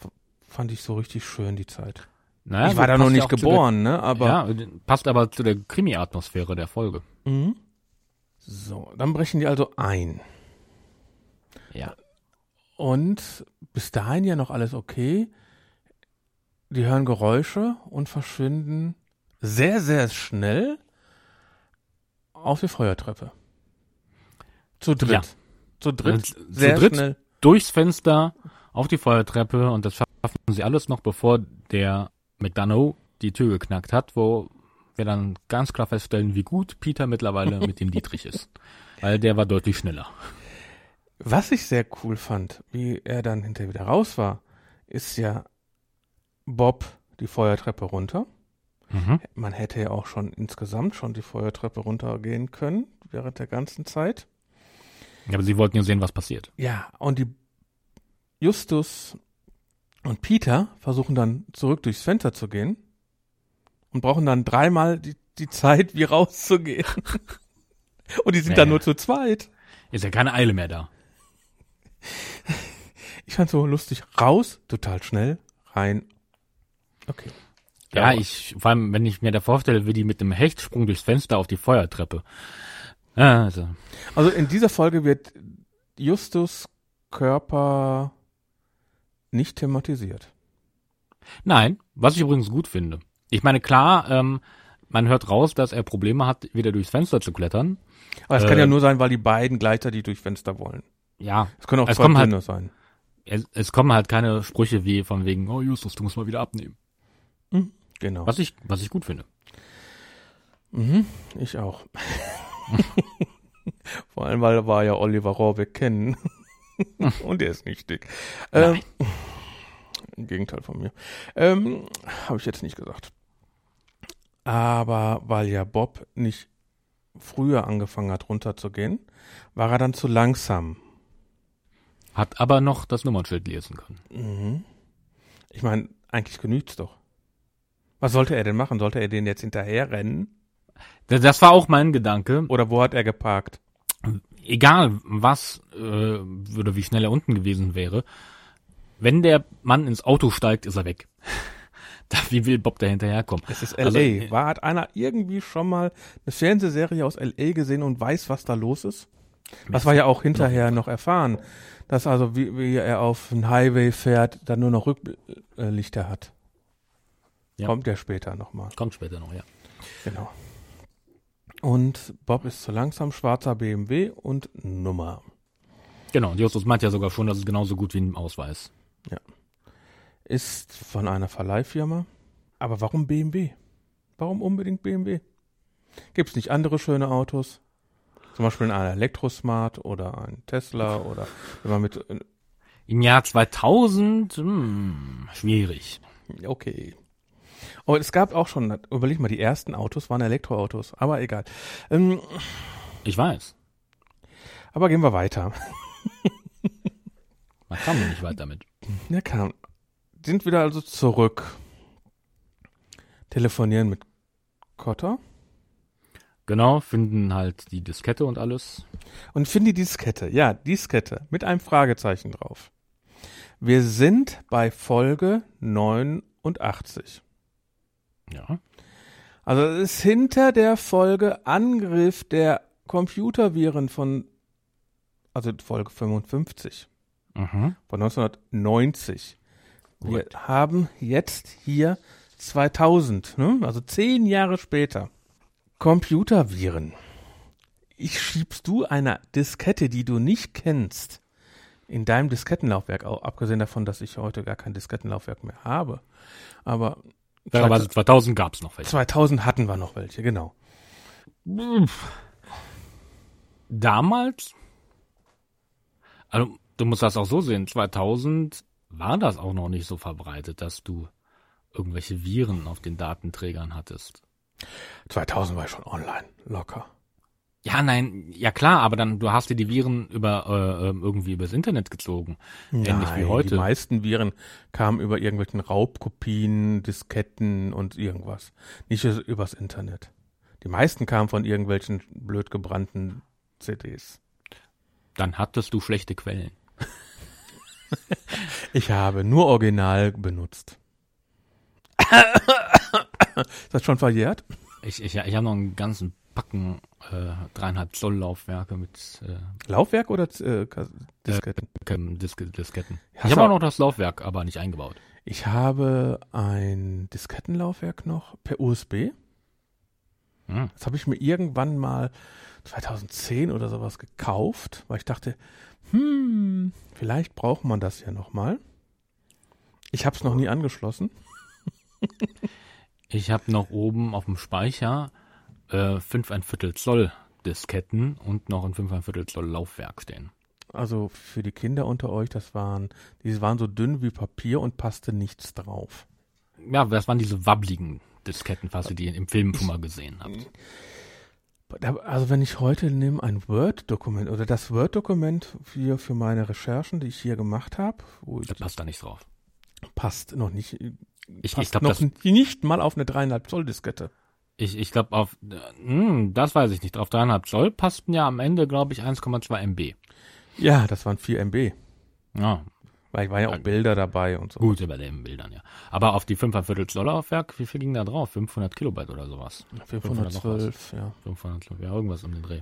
f- fand ich so richtig schön die Zeit. Naja, ich war da noch nicht geboren, ne? Aber Der, ja, passt aber zu der Krimi-Atmosphäre der Folge. Mhm. So, dann brechen die also ein. Ja. Und bis dahin ja noch alles okay. Die hören Geräusche und verschwinden sehr, sehr schnell auf die Feuertreppe. Zu dritt. Ja. Zu dritt. Und zu sehr dritt? schnell. Durchs Fenster auf die Feuertreppe und das schaffen sie alles noch, bevor der McDonough die Tür geknackt hat, wo wir dann ganz klar feststellen, wie gut Peter mittlerweile mit dem Dietrich ist. Weil der war deutlich schneller. Was ich sehr cool fand, wie er dann hinterher wieder raus war, ist ja Bob die Feuertreppe runter. Mhm. Man hätte ja auch schon insgesamt schon die Feuertreppe runtergehen können während der ganzen Zeit. Aber sie wollten ja sehen, was passiert. Ja, und die Justus und Peter versuchen dann zurück durchs Fenster zu gehen und brauchen dann dreimal die, die Zeit, wie rauszugehen. und die sind dann Ja. nur zu zweit. Ist ja keine Eile mehr da. Ich fand so lustig. Raus, total schnell, rein. Okay. Ja, aber- ich, vor allem, wenn ich mir da vorstelle, wie die mit dem Hechtsprung durchs Fenster auf die Feuertreppe. Ja, also, Also in dieser Folge wird Justus Körper nicht thematisiert. nein, was ich übrigens gut finde. Ich meine, klar, ähm, man hört raus, dass er Probleme hat, wieder durchs Fenster zu klettern. Aber es Äh, kann ja nur sein, weil die beiden gleichzeitig durch Fenster wollen. Ja, Es können auch Es zwei kommen halt- sein. es, es kommen halt keine Sprüche wie von wegen, oh Justus, du musst mal wieder abnehmen. Genau. Was ich, was ich gut finde. Mhm, ich auch. Vor allem, weil wir ja Oliver Rohrbeck kennen. Und der ist nicht dick. Ähm, Im Gegenteil von mir. Ähm, Habe ich jetzt nicht gesagt. Aber weil ja Bob nicht früher angefangen hat, runterzugehen, war er dann zu langsam. Hat aber noch das Nummernschild lesen können. Mhm. Ich meine, eigentlich genügt's doch. Was sollte er denn machen? Sollte er den jetzt hinterher rennen? Das, das war auch mein Gedanke. Oder wo hat er geparkt? Egal, was äh, würde, wie schnell er unten gewesen wäre. Wenn der Mann ins Auto steigt, ist er weg. da, wie will Bob da hinterherkommen? Es ist LA. Also, äh, War, hat einer irgendwie schon mal eine Fernsehserie aus LA gesehen und weiß, was da los ist? Was wir ja auch hinterher noch erfahren, dass also wie, wie er auf den Highway fährt, dann nur noch Rücklichter hat. Ja. Kommt ja später nochmal. Kommt später noch, ja. Genau. Und Bob ist zu langsam, schwarzer BMW und Nummer. Genau, und Justus meint ja sogar schon, das ist genauso gut wie ein Ausweis. Ist von einer Verleihfirma. Aber warum BMW? Warum unbedingt BMW? Gibt's nicht andere schöne Autos? Zum Beispiel ein Elektrosmart oder ein Tesla oder wenn man mit äh, Im Jahr 2000, hm, schwierig. okay. Aber es gab auch schon, überleg mal, die ersten Autos waren Elektroautos, aber egal. Ähm, Ich weiß. aber gehen wir weiter. Man kam noch nicht weit damit. Ja, kam. Sind wieder also zurück. Telefonieren mit Cotter. Genau, finden halt die Diskette und alles. Und finde die Diskette. Ja, Diskette mit einem Fragezeichen drauf. Wir sind bei Folge 89. Ja. Also es ist hinter der Folge Angriff der Computerviren von, also Folge 55 Mhm. von 1990. Wir Gut. haben jetzt hier 2000, ne? also zehn Jahre später. Computerviren. Ich schiebst du eine Diskette, die du nicht kennst, in deinem Diskettenlaufwerk, abgesehen davon, dass ich heute gar kein Diskettenlaufwerk mehr habe. Aber Aber 2000 gab's noch welche. 2000 hatten wir noch welche, genau. Damals, also du musst das auch so sehen, 2000 war das auch noch nicht so verbreitet, dass du irgendwelche Viren auf den Datenträgern hattest. 2000 war ich schon online, locker. Ja, nein, ja klar, aber dann du hast dir die Viren über äh, ähm, irgendwie übers Internet gezogen, ähnlich wie Nein, heute. Die meisten Viren kamen über irgendwelchen Raubkopien, Disketten und irgendwas. Nicht über- übers Internet. Die meisten kamen von irgendwelchen blöd gebrannten CDs. Dann hattest du schlechte Quellen. Ich habe nur Original benutzt. Ist das schon verjährt? Ich, ich, ich habe noch einen ganzen Packen äh, dreieinhalb Zoll Laufwerke mit äh, Laufwerk oder äh, Disketten? ähm, Diske, Disketten. Hast ich habe auch noch das Laufwerk, aber nicht eingebaut. Ich habe ein Diskettenlaufwerk noch per USB. Hm. Das habe ich mir irgendwann mal 2010 oder sowas gekauft, weil ich dachte, hm, vielleicht braucht man das ja nochmal. Ich habe es noch nie angeschlossen. Ich habe noch oben auf dem Speicher äh, 5 ein Viertel Zoll Disketten und noch ein 5 ein Viertel Zoll Laufwerk stehen. Also für die Kinder unter euch, das waren, die waren so dünn wie Papier und passte nichts drauf. Ja, das waren diese wabbligen Disketten, falls ihr die im Film schon mal gesehen habt. Also wenn ich heute nehme ein Word-Dokument oder das Word-Dokument für, für meine Recherchen, die ich hier gemacht habe, wo ich Da passt da nicht drauf. passt noch nicht, Ich, passt ich glaube, noch das, nicht mal auf eine dreieinhalb Zoll Diskette. Ich, ich glaub auf, äh, hm, das weiß ich nicht. Auf 3,5 Zoll passten ja am Ende, glaube ich, 1,2 MB. Ja, das waren 4 MB, Ja, weil war ja auch Bilder dabei und so. gut über den Bildern, ja. Aber auf die 5 ein Viertel Zoll Laufwerk, wie viel ging da drauf? 500 Kilobyte oder sowas? 512, ja. 500, ja, irgendwas um den Dreh.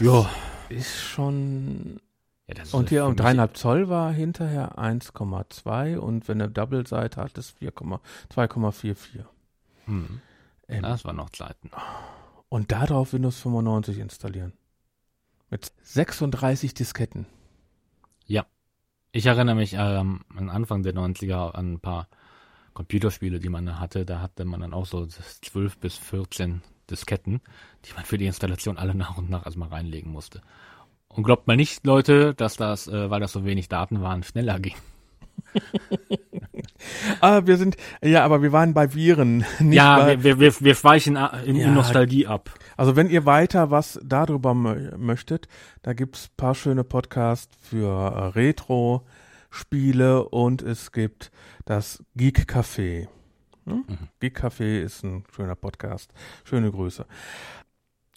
Ja. Ist schon. Ja, Und hier um dreieinhalb Zoll war hinterher 1,2 und wenn eine Double-Seite hat, ist 4,- 2,44. Hm, Ähm, das waren noch Zeiten. und darauf Windows 95 installieren. Mit 36 Disketten. Ja. Ich erinnere mich ähm, am Anfang der 90er an ein paar Computerspiele, die man hatte. Da hatte man dann auch so 12 bis 14 Disketten, die man für die Installation alle nach und nach erstmal reinlegen musste. Und glaubt mal nicht, Leute, dass das, äh, weil das so wenig Daten waren, schneller ging. Ah, wir sind, ja, aber wir waren bei Viren. Nicht ja, bei, wir, wir, wir, schweichen äh, in, Ja. Nostalgie ab. Also wenn ihr weiter was darüber mö- möchtet, da gibt's paar schöne Podcasts für äh, Retro-Spiele und es gibt das Geek Café. Hm? Geek Café ist ein schöner Podcast. Schöne Grüße.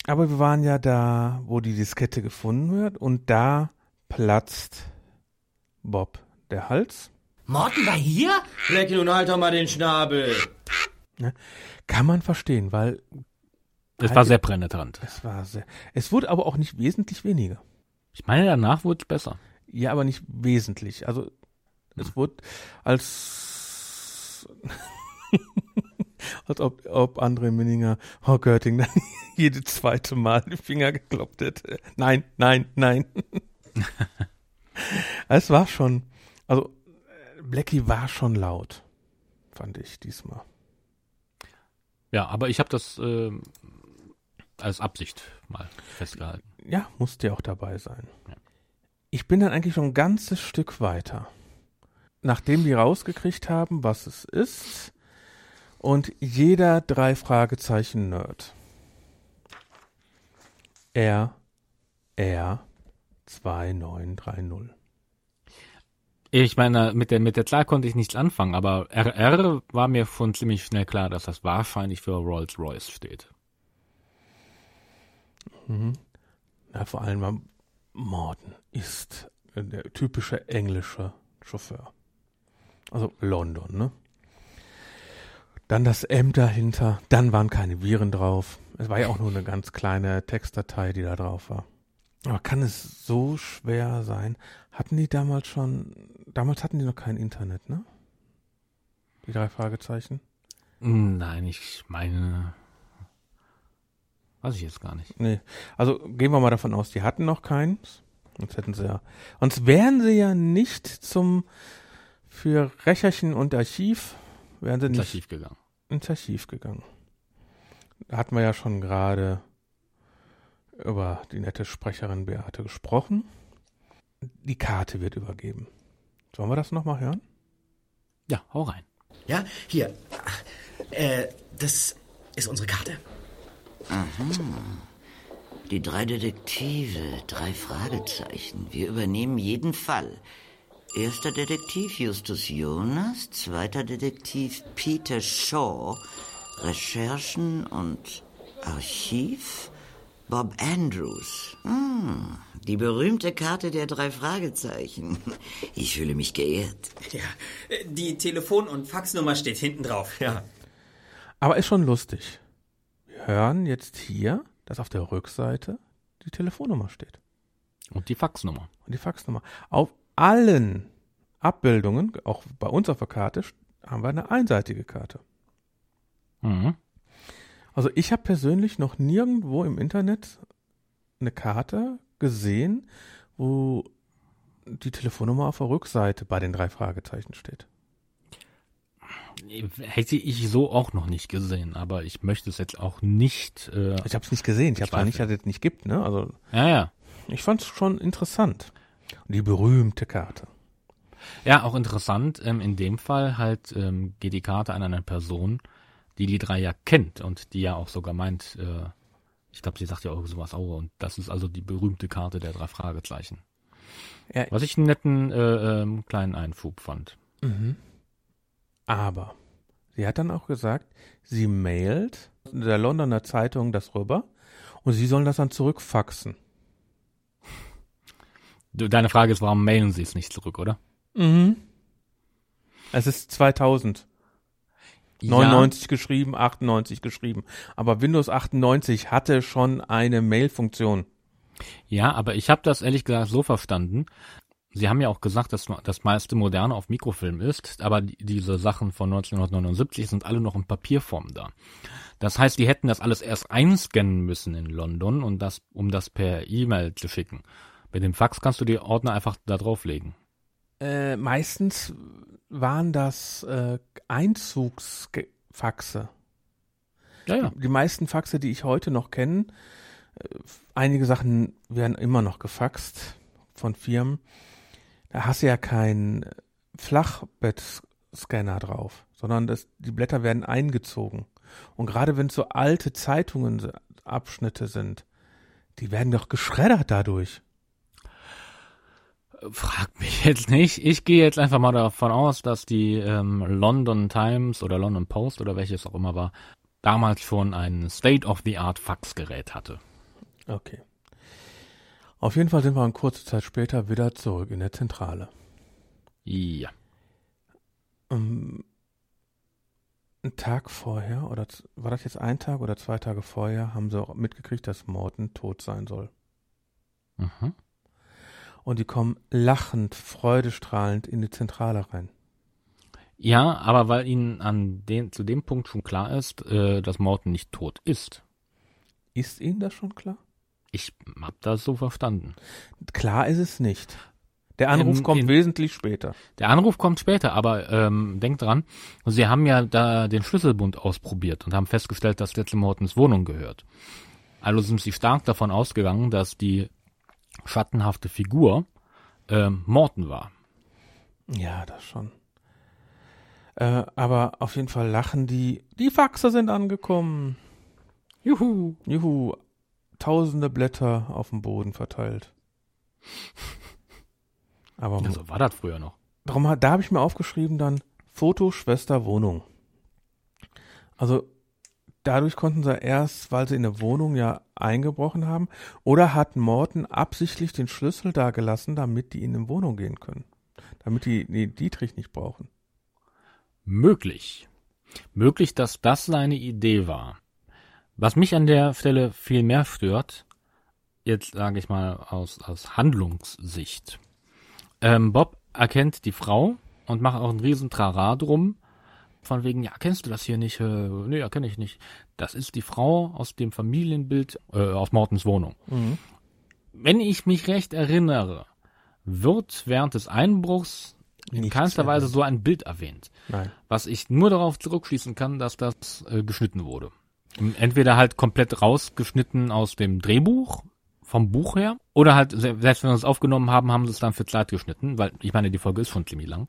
Aber wir waren ja da, wo die Diskette gefunden wird und da platzt Bob der Hals. Morten war hier? Blackie, nun halt doch mal den Schnabel. Kann man verstehen, weil Es war sehr penetrant. es war sehr, es wurde aber auch nicht wesentlich weniger. Ich meine, danach wurde es besser. Ja, aber nicht wesentlich. Also es wurde als als ob, ob André Minninger Frau Görting dann jede zweite Mal die Finger gekloppt hätte. Nein, nein, nein. es war schon, also Blackie war schon laut, fand ich diesmal. Ja, aber ich habe das äh, als Absicht mal festgehalten. Ja, musste ja auch dabei sein. Ich bin dann eigentlich schon ein ganzes Stück weiter. Nachdem die rausgekriegt haben, was es ist, und jeder drei Fragezeichen Nerd. R, R, 2930. Ich meine, mit der, mit der Zahl konnte ich nichts anfangen, aber RR war mir schon ziemlich schnell klar, dass das wahrscheinlich für Rolls-Royce steht. Ja, vor allem Morton ist der typische englische Chauffeur. Also London, ne? Dann das M dahinter, dann waren keine Viren drauf. Es war ja auch nur eine ganz kleine Textdatei, die da drauf war. Aber kann es so schwer sein? Hatten die damals schon, damals hatten die noch kein Internet, ne? Die drei Fragezeichen? Nein, ich meine. Weiß ich jetzt gar nicht. Nee. Also gehen wir mal davon aus, die hatten noch keins. Sonst hätten sie ja. Sonst wären sie ja nicht zum für Recherchen und Archiv wären sie Ins nicht Archiv gegangen. ins Archiv gegangen. Da hatten wir ja schon gerade über die nette Sprecherin Beate gesprochen. Die Karte wird übergeben. Sollen wir das nochmal hören? Ja, hau rein. Ja, hier. Äh, das ist unsere Karte. Die drei Detektive, drei Fragezeichen. Wir übernehmen jeden Fall. Erster Detektiv Justus Jonas, zweiter Detektiv Peter Shaw, Recherchen und Archiv Bob Andrews. Hm, die berühmte Karte der drei Fragezeichen. Ich fühle mich geehrt. Ja, die Telefon- und Faxnummer steht hinten drauf. Ja. Aber ist schon lustig. Wir hören jetzt hier, dass auf der Rückseite die Telefonnummer steht. Und die Faxnummer. Und die Faxnummer. Auf allen Abbildungen, auch bei uns auf der Karte, haben wir eine einseitige Karte. Mhm. Also ich habe persönlich noch nirgendwo im Internet eine Karte gesehen, wo die Telefonnummer auf der Rückseite bei den drei Fragezeichen steht. Hätte ich so auch noch nicht gesehen, aber ich möchte es jetzt auch nicht. Äh, Ich habe es nicht gesehen. Ich habe zwar nicht, dass es nicht gibt. Ne? Also ja, ja. ich fand es schon interessant. Die berühmte Karte. Ja, auch interessant. Ähm, in dem Fall halt ähm, geht die Karte an eine Person, die die drei ja kennt und die ja auch sogar meint, äh, ich glaube, sie sagt ja auch sowas auch. Und das ist also die berühmte Karte der drei Fragezeichen. Ja, Was ich einen netten äh, ähm, kleinen Einfub fand. Aber sie hat dann auch gesagt, sie mailt der Londoner Zeitung das rüber und sie sollen das dann zurückfaxen. Deine Frage ist, warum mailen sie es nicht zurück, oder? Mhm. Es ist 2000. 99 geschrieben, 98 geschrieben. Aber Windows 98 hatte schon eine Mail-Funktion. Ja, aber ich habe das ehrlich gesagt so verstanden. Sie haben ja auch gesagt, dass das meiste Moderne auf Mikrofilm ist, aber die, diese Sachen von 1979 sind alle noch in Papierform da. Das heißt, die hätten das alles erst einscannen müssen in London, und das, um das per E-Mail zu schicken. Mit dem Fax kannst du die Ordner einfach da drauflegen. Äh, meistens waren das äh, Einzugsfaxe. Ja, ja. Die meisten Faxe, die ich heute noch kenne, äh, einige Sachen werden immer noch gefaxt von Firmen. Da hast du ja keinen Flachbettscanner drauf, sondern das, die Blätter werden eingezogen. Und gerade wenn es so alte Zeitungen Abschnitte sind, die werden doch geschreddert dadurch. Frag mich jetzt nicht. Ich gehe jetzt einfach mal davon aus, dass die ähm, London Times oder London Post oder welches auch immer war, damals schon ein State-of-the-Art Faxgerät hatte. Okay. Auf jeden Fall sind wir eine kurze Zeit später wieder zurück in der Zentrale. Ja. Ähm, einen Tag vorher, oder war das jetzt ein Tag oder zwei Tage vorher, haben sie auch mitgekriegt, dass Morton tot sein soll. Mhm. Und die kommen lachend, freudestrahlend in die Zentrale rein. Ja, aber weil ihnen an den, zu dem Punkt schon klar ist, äh, dass Morton nicht tot ist. Ist Ihnen das schon klar? Ich hab das so verstanden. Klar ist es nicht. Der Anruf Ähm, kommt in- wesentlich später. Der Anruf kommt später, aber ähm, denkt dran, sie haben ja da den Schlüsselbund ausprobiert und haben festgestellt, dass der zu Mortons Wohnung gehört. Also sind sie stark davon ausgegangen, dass die schattenhafte Figur ähm, Morton war. Ja, das schon. Äh, aber auf jeden Fall lachen die. Die Faxe sind angekommen. Juhu. Juhu. Tausende Blätter auf dem Boden verteilt. Aber Ja, so war das früher noch. darum, hat- da habe ich mir aufgeschrieben dann Foto Schwester Wohnung. Also dadurch konnten sie erst, weil sie in der Wohnung ja eingebrochen haben? Oder hat Morton absichtlich den Schlüssel da gelassen, damit die in die Wohnung gehen können? Damit die, die Dietrich nicht brauchen? Möglich. Möglich, dass das seine Idee war. Was mich an der Stelle viel mehr stört, jetzt sage ich mal aus, aus Handlungssicht. Ähm, Bob erkennt die Frau und macht auch einen riesen Trara drum. Von wegen, ja, kennst du das hier nicht? Äh, nee, ja, kenne ich nicht. Das ist die Frau aus dem Familienbild äh, aus Mortens Wohnung. Wenn ich mich recht erinnere, wird während des Einbruchs in Nichts keinster Weise so ein Bild erwähnt. Nein. Was ich nur darauf zurückschließen kann, dass das äh, geschnitten wurde. Entweder halt komplett rausgeschnitten aus dem Drehbuch, vom Buch her, oder halt, se- selbst wenn wir es aufgenommen haben, haben sie es dann für Zeit geschnitten, weil ich meine, die Folge ist schon ziemlich lang.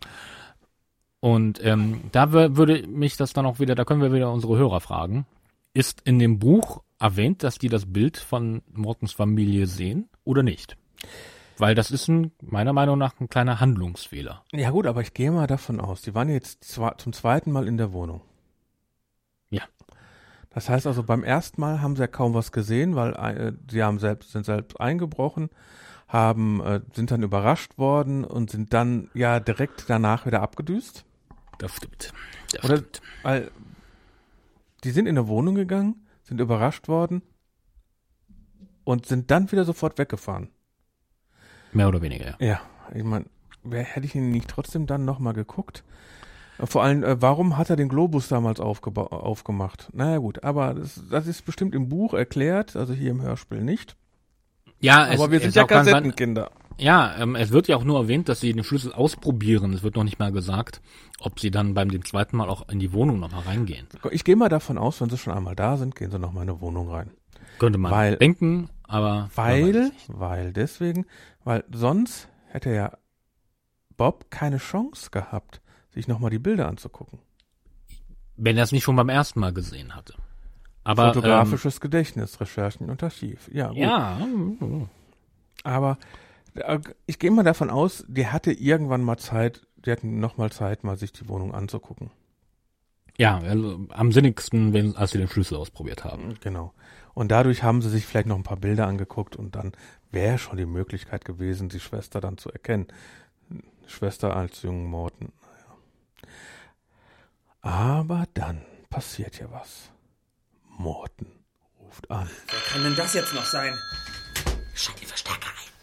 Und ähm, da wür- würde mich das dann auch wieder, da können wir wieder unsere Hörer fragen. Ist in dem Buch erwähnt, dass die das Bild von Mortens Familie sehen oder nicht? Weil das ist ein, meiner Meinung nach ein kleiner Handlungsfehler. Ja gut, aber ich gehe mal davon aus, die waren jetzt zwar zum zweiten Mal in der Wohnung. Ja. Das heißt also, beim ersten Mal haben sie ja kaum was gesehen, weil äh, sie haben selbst, sind selbst eingebrochen, haben, äh, sind dann überrascht worden und sind dann ja direkt danach wieder abgedüst. Das stimmt. Das Oder, stimmt. weil die sind in eine Wohnung gegangen, sind überrascht worden und sind dann wieder sofort weggefahren. Mehr oder weniger, ja. Ja, ich meine, hätte ich ihn nicht trotzdem dann nochmal geguckt? Vor allem, äh, warum hat er den Globus damals aufgemacht? Naja gut, aber das, das ist bestimmt im Buch erklärt, also hier im Hörspiel nicht. Ja, aber wir es sind ja Kassettenkinder. Ja, ähm, es wird ja auch nur erwähnt, dass sie den Schlüssel ausprobieren. Es wird noch nicht mal gesagt, ob sie dann beim dem zweiten Mal auch in die Wohnung nochmal reingehen. Ich gehe mal davon aus, wenn sie schon einmal da sind, gehen sie nochmal in eine Wohnung rein. Könnte man Weil- denken, aber Weil, weil deswegen, weil sonst hätte ja Bob keine Chance gehabt, sich nochmal die Bilder anzugucken. wenn er es nicht schon beim ersten Mal gesehen hatte. Aber Fotografisches Gedächtnis, Recherchen und Archiv. Ja, ähm, gut. ja, Aber ich gehe mal davon aus, die hatte irgendwann mal Zeit, die hatten noch mal Zeit, mal sich die Wohnung anzugucken. ja, also am sinnigsten, wenn, als sie den Schlüssel ausprobiert haben. Genau. Und dadurch haben sie sich vielleicht noch ein paar Bilder angeguckt und dann wäre schon die Möglichkeit gewesen, die Schwester dann zu erkennen. Schwester als jungen Morten. Naja. Aber dann passiert ja was. Morten ruft an. Wer kann denn das jetzt noch sein? Schalte Verstärker ein.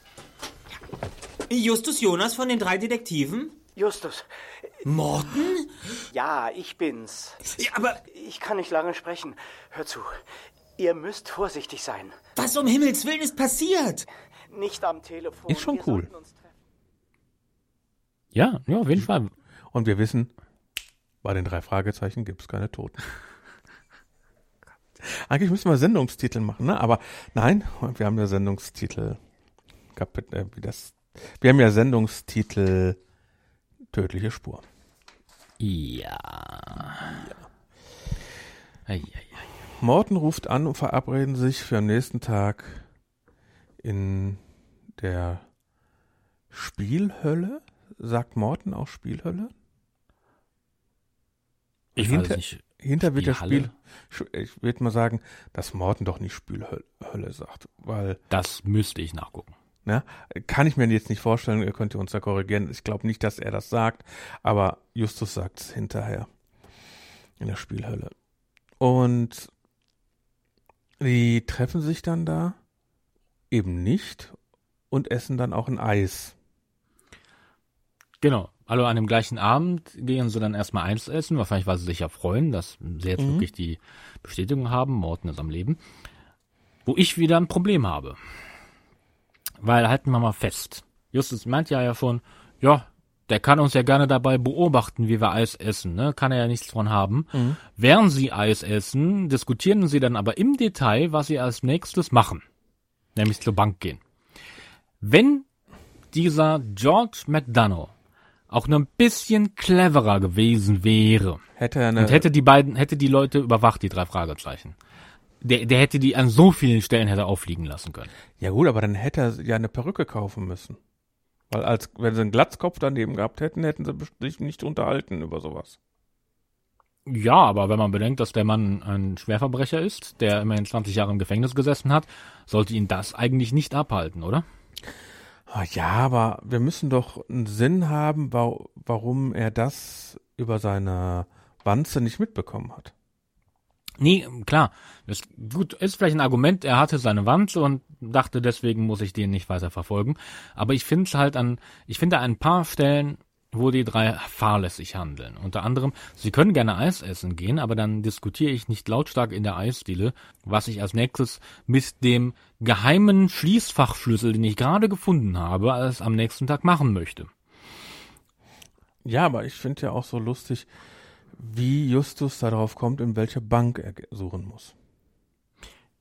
Justus Jonas von den drei Detektiven? Justus, Morten? ja, ich bin's. Ja, aber Ich kann nicht lange sprechen. Hör zu. Ihr müsst vorsichtig sein. was um Himmels Willen ist passiert? Nicht am Telefon. Ist schon Wir cool. Ja, ja, auf jeden Fall. Und wir wissen, bei den drei Fragezeichen gibt es keine Toten. Eigentlich müssen wir Sendungstitel machen, ne? Aber nein, wir haben ja Sendungstitel. Kapit äh, wie das. Wir haben ja Sendungstitel Tödliche Spur. Ja. Ei, ei, ei. Morten ruft an und verabreden sich für am nächsten Tag in der Spielhölle. Sagt Morten auch Spielhölle? Ich Hinter- weiß nicht. Hinter wird der? Spiel. Ich würde mal sagen, dass Morten doch nicht Spielhölle sagt, weil Das müsste ich nachgucken. Ne? Kann ich mir jetzt nicht vorstellen, ihr könnt ihr uns da korrigieren. Ich glaube nicht, dass er das sagt, aber Justus sagt es hinterher in der Spielhölle. Und die treffen sich dann da eben nicht und essen dann auch ein Eis. Genau. Also an dem gleichen Abend gehen sie dann erstmal Eis essen, wahrscheinlich weil sie sich ja freuen, dass sie jetzt Mhm. wirklich die Bestätigung haben, Morten ist am Leben. Wo ich wieder ein Problem habe. Weil halten wir mal fest. Justus meint ja ja schon, ja, der kann uns ja gerne dabei beobachten, wie wir Eis essen, ne? Kann er ja nichts von haben. Während sie Eis essen, diskutieren sie dann aber im Detail, was sie als nächstes machen. Nämlich zur Bank gehen. Wenn dieser George McDonough auch nur ein bisschen cleverer gewesen wäre Hätte er eine, und hätte die beiden, hätte die Leute überwacht, die drei Fragezeichen. Der, der hätte die an so vielen Stellen hätte auffliegen lassen können. ja gut, aber dann hätte er ja eine Perücke kaufen müssen. Weil als wenn sie einen Glatzkopf daneben gehabt hätten, hätten sie sich nicht unterhalten über sowas. Ja, aber wenn man bedenkt, dass der Mann ein Schwerverbrecher ist, der immerhin 20 Jahre im Gefängnis gesessen hat, sollte ihn das eigentlich nicht abhalten, oder? Ah, Ja, aber wir müssen doch einen Sinn haben, wa warum er das über seine Wanze nicht mitbekommen hat. Nee, klar. Das gut ist vielleicht ein Argument, er hatte seine Wand und dachte, deswegen muss ich den nicht weiter verfolgen. Aber ich finde es halt an, ich finde ein paar Stellen, wo die drei fahrlässig handeln. Unter anderem, sie können gerne Eis essen gehen, aber dann diskutiere ich nicht lautstark in der Eisdiele, was ich als nächstes mit dem geheimen Schließfachschlüssel, den ich gerade gefunden habe, als am nächsten Tag machen möchte. Ja, aber ich finde ja auch so lustig, wie Justus darauf kommt, in welche Bank er suchen muss.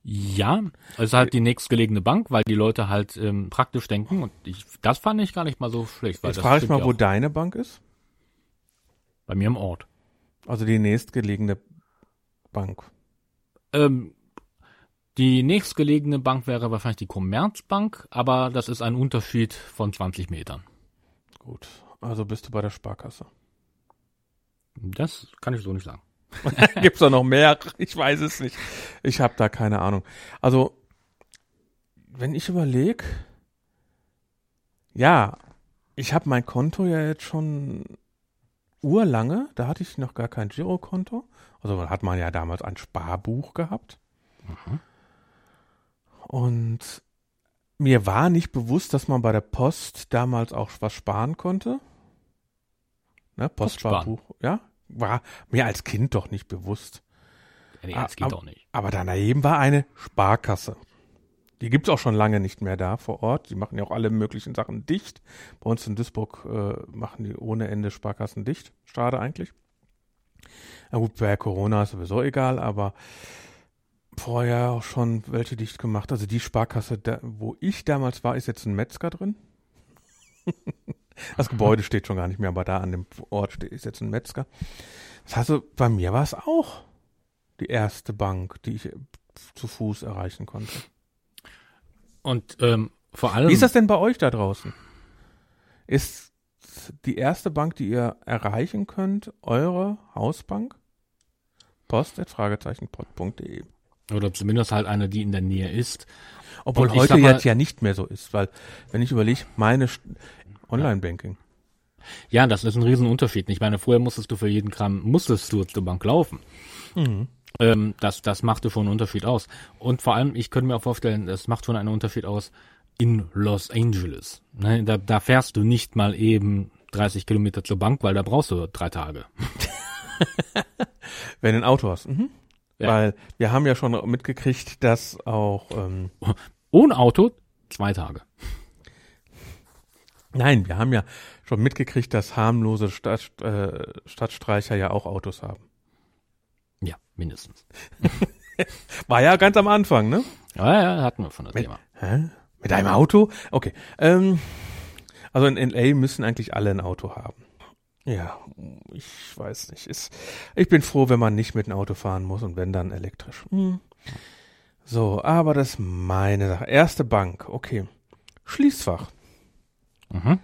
Ja, es ist halt die nächstgelegene Bank, weil die Leute halt ähm, praktisch denken und ich, das fand ich gar nicht mal so schlecht. Weil Jetzt frage ich mal, ja wo deine Bank ist. Bei mir im Ort. Also die nächstgelegene Bank. Ähm, die nächstgelegene Bank wäre wahrscheinlich die Commerzbank, aber das ist ein Unterschied von 20 Metern. Gut, also bist du bei der Sparkasse. Das kann ich so nicht sagen. Gibt's da noch mehr? Ich weiß es nicht. Ich habe da keine Ahnung. Also, wenn ich überlege, ja, ich habe mein Konto ja jetzt schon urlange. Da hatte ich noch gar kein Girokonto. Also hat man ja damals ein Sparbuch gehabt. Und mir war nicht bewusst, dass man bei der Post damals auch was sparen konnte. Ne, Postsparbuch, ja, war mir als Kind doch nicht bewusst. Nee, Ah, das geht ab- doch nicht. Aber daneben war eine Sparkasse. Die gibt's auch schon lange nicht mehr da vor Ort. Die machen ja auch alle möglichen Sachen dicht. Bei uns in Duisburg äh, machen die ohne Ende Sparkassen dicht. Schade eigentlich. Na gut, bei Corona ist sowieso egal, aber vorher auch schon welche dicht gemacht. Also die Sparkasse, da, wo ich damals war, ist jetzt ein Metzger drin. Das Gebäude steht schon gar nicht mehr, aber da an dem Ort steht, ist jetzt ein Metzger. Das heißt, bei mir war es auch die erste Bank, die ich zu Fuß erreichen konnte. Und ähm, vor allem. Wie ist das denn bei euch da draußen? Ist die erste Bank, die ihr erreichen könnt, eure Hausbank? Post.fragezeichen.de. Oder zumindest halt eine, die in der Nähe ist. Obwohl heute mal- jetzt ja nicht mehr so ist, weil, wenn ich überlege, meine Online-Banking. Ja, das ist ein Riesenunterschied. Ich meine, vorher musstest du für jeden Kram, musstest du zur Bank laufen. Mhm. Ähm, das, das machte schon einen Unterschied aus. Und vor allem, ich könnte mir auch vorstellen, das macht schon einen Unterschied aus in Los Angeles. Ne, da, da fährst du nicht mal eben 30 Kilometer zur Bank, weil da brauchst du drei Tage. Wenn du ein Auto hast. Mhm. Ja. Weil wir haben ja schon mitgekriegt, dass auch, ähm, Ohne Auto zwei Tage. Nein, wir haben ja schon mitgekriegt, dass harmlose Stadt, äh, Stadtstreicher ja auch Autos haben. Ja, mindestens. War ja ganz am Anfang, ne? Ja, ja, hatten wir das Mit, Thema. hä? Mit einem Auto? Okay. Ähm, also in LA müssen eigentlich alle ein Auto haben. Ja, ich weiß nicht. Ist, ich bin froh, wenn man nicht mit einem Auto fahren muss und wenn dann elektrisch. Hm. So, aber das ist meine Sache. Erste Bank, okay. Schließfach. Mhm.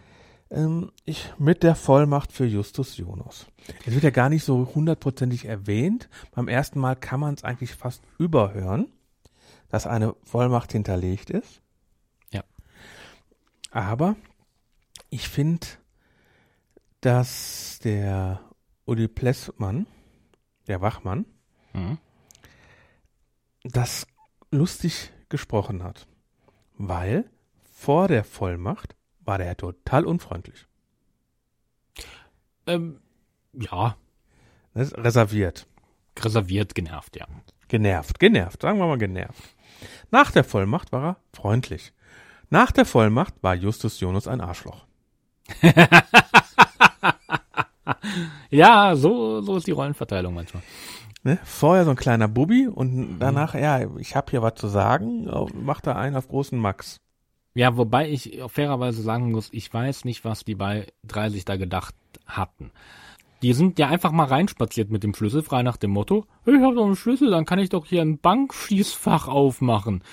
Ähm, ich mit der Vollmacht für Justus Jonas. Es wird ja gar nicht so hundertprozentig erwähnt. Beim ersten Mal kann man es eigentlich fast überhören, dass eine Vollmacht hinterlegt ist. Ja. Aber ich finde, dass der Uli Plessmann, der Wachmann, Mhm. das lustig gesprochen hat. Weil vor der Vollmacht war der total unfreundlich. Ähm, ja, reserviert. reserviert genervt, ja. Genervt, genervt, sagen wir mal genervt. Nach der Vollmacht war er freundlich. Nach der Vollmacht war Justus Jonas ein Arschloch. Ja, so, so ist die Rollenverteilung manchmal. Ne? Vorher so ein kleiner Bubi und danach, ja, ich habe hier was zu sagen, macht er einen auf großen Max. Ja, wobei ich fairerweise sagen muss, ich weiß nicht, was die bei 30 da gedacht hatten. Die sind ja einfach mal reinspaziert mit dem Schlüssel, frei nach dem Motto, ich habe doch einen Schlüssel, dann kann ich doch hier ein Bankschließfach aufmachen.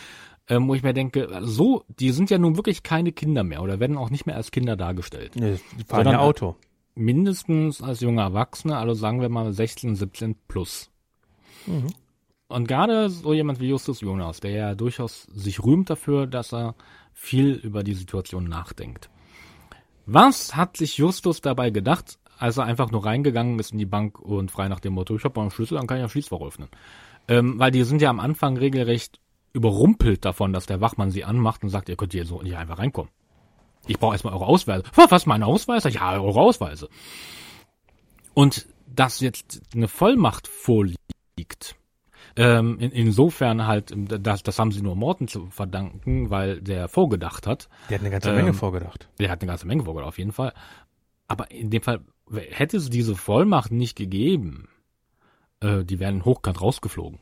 Ähm, wo ich mir denke, so, die sind ja nun wirklich keine Kinder mehr oder werden auch nicht mehr als Kinder dargestellt. Ne, die fahren ja Auto. mindestens als junger Erwachsener, also sagen wir mal 16, 17 plus. Und gerade so jemand wie Justus Jonas, der ja durchaus sich rühmt dafür, dass er viel über die Situation nachdenkt. Was hat sich Justus dabei gedacht, als er einfach nur reingegangen ist in die Bank und frei nach dem Motto, ich habe einen Schlüssel, dann kann ich ja Schließfach öffnen. Ähm, weil die sind ja am Anfang regelrecht überrumpelt davon, dass der Wachmann sie anmacht und sagt, ihr könnt hier so nicht einfach reinkommen. Ich brauche erstmal eure Ausweise. Was meine Ausweise? Ja, eure Ausweise. Und dass jetzt eine Vollmacht vorliegt, ähm, in, insofern halt, das, das haben sie nur Morten zu verdanken, weil der vorgedacht hat. Der hat eine ganze Ähm, Menge vorgedacht. Der hat eine ganze Menge vorgedacht, auf jeden Fall. Aber in dem Fall, hätte es diese Vollmacht nicht gegeben, äh, die wären hochkant rausgeflogen.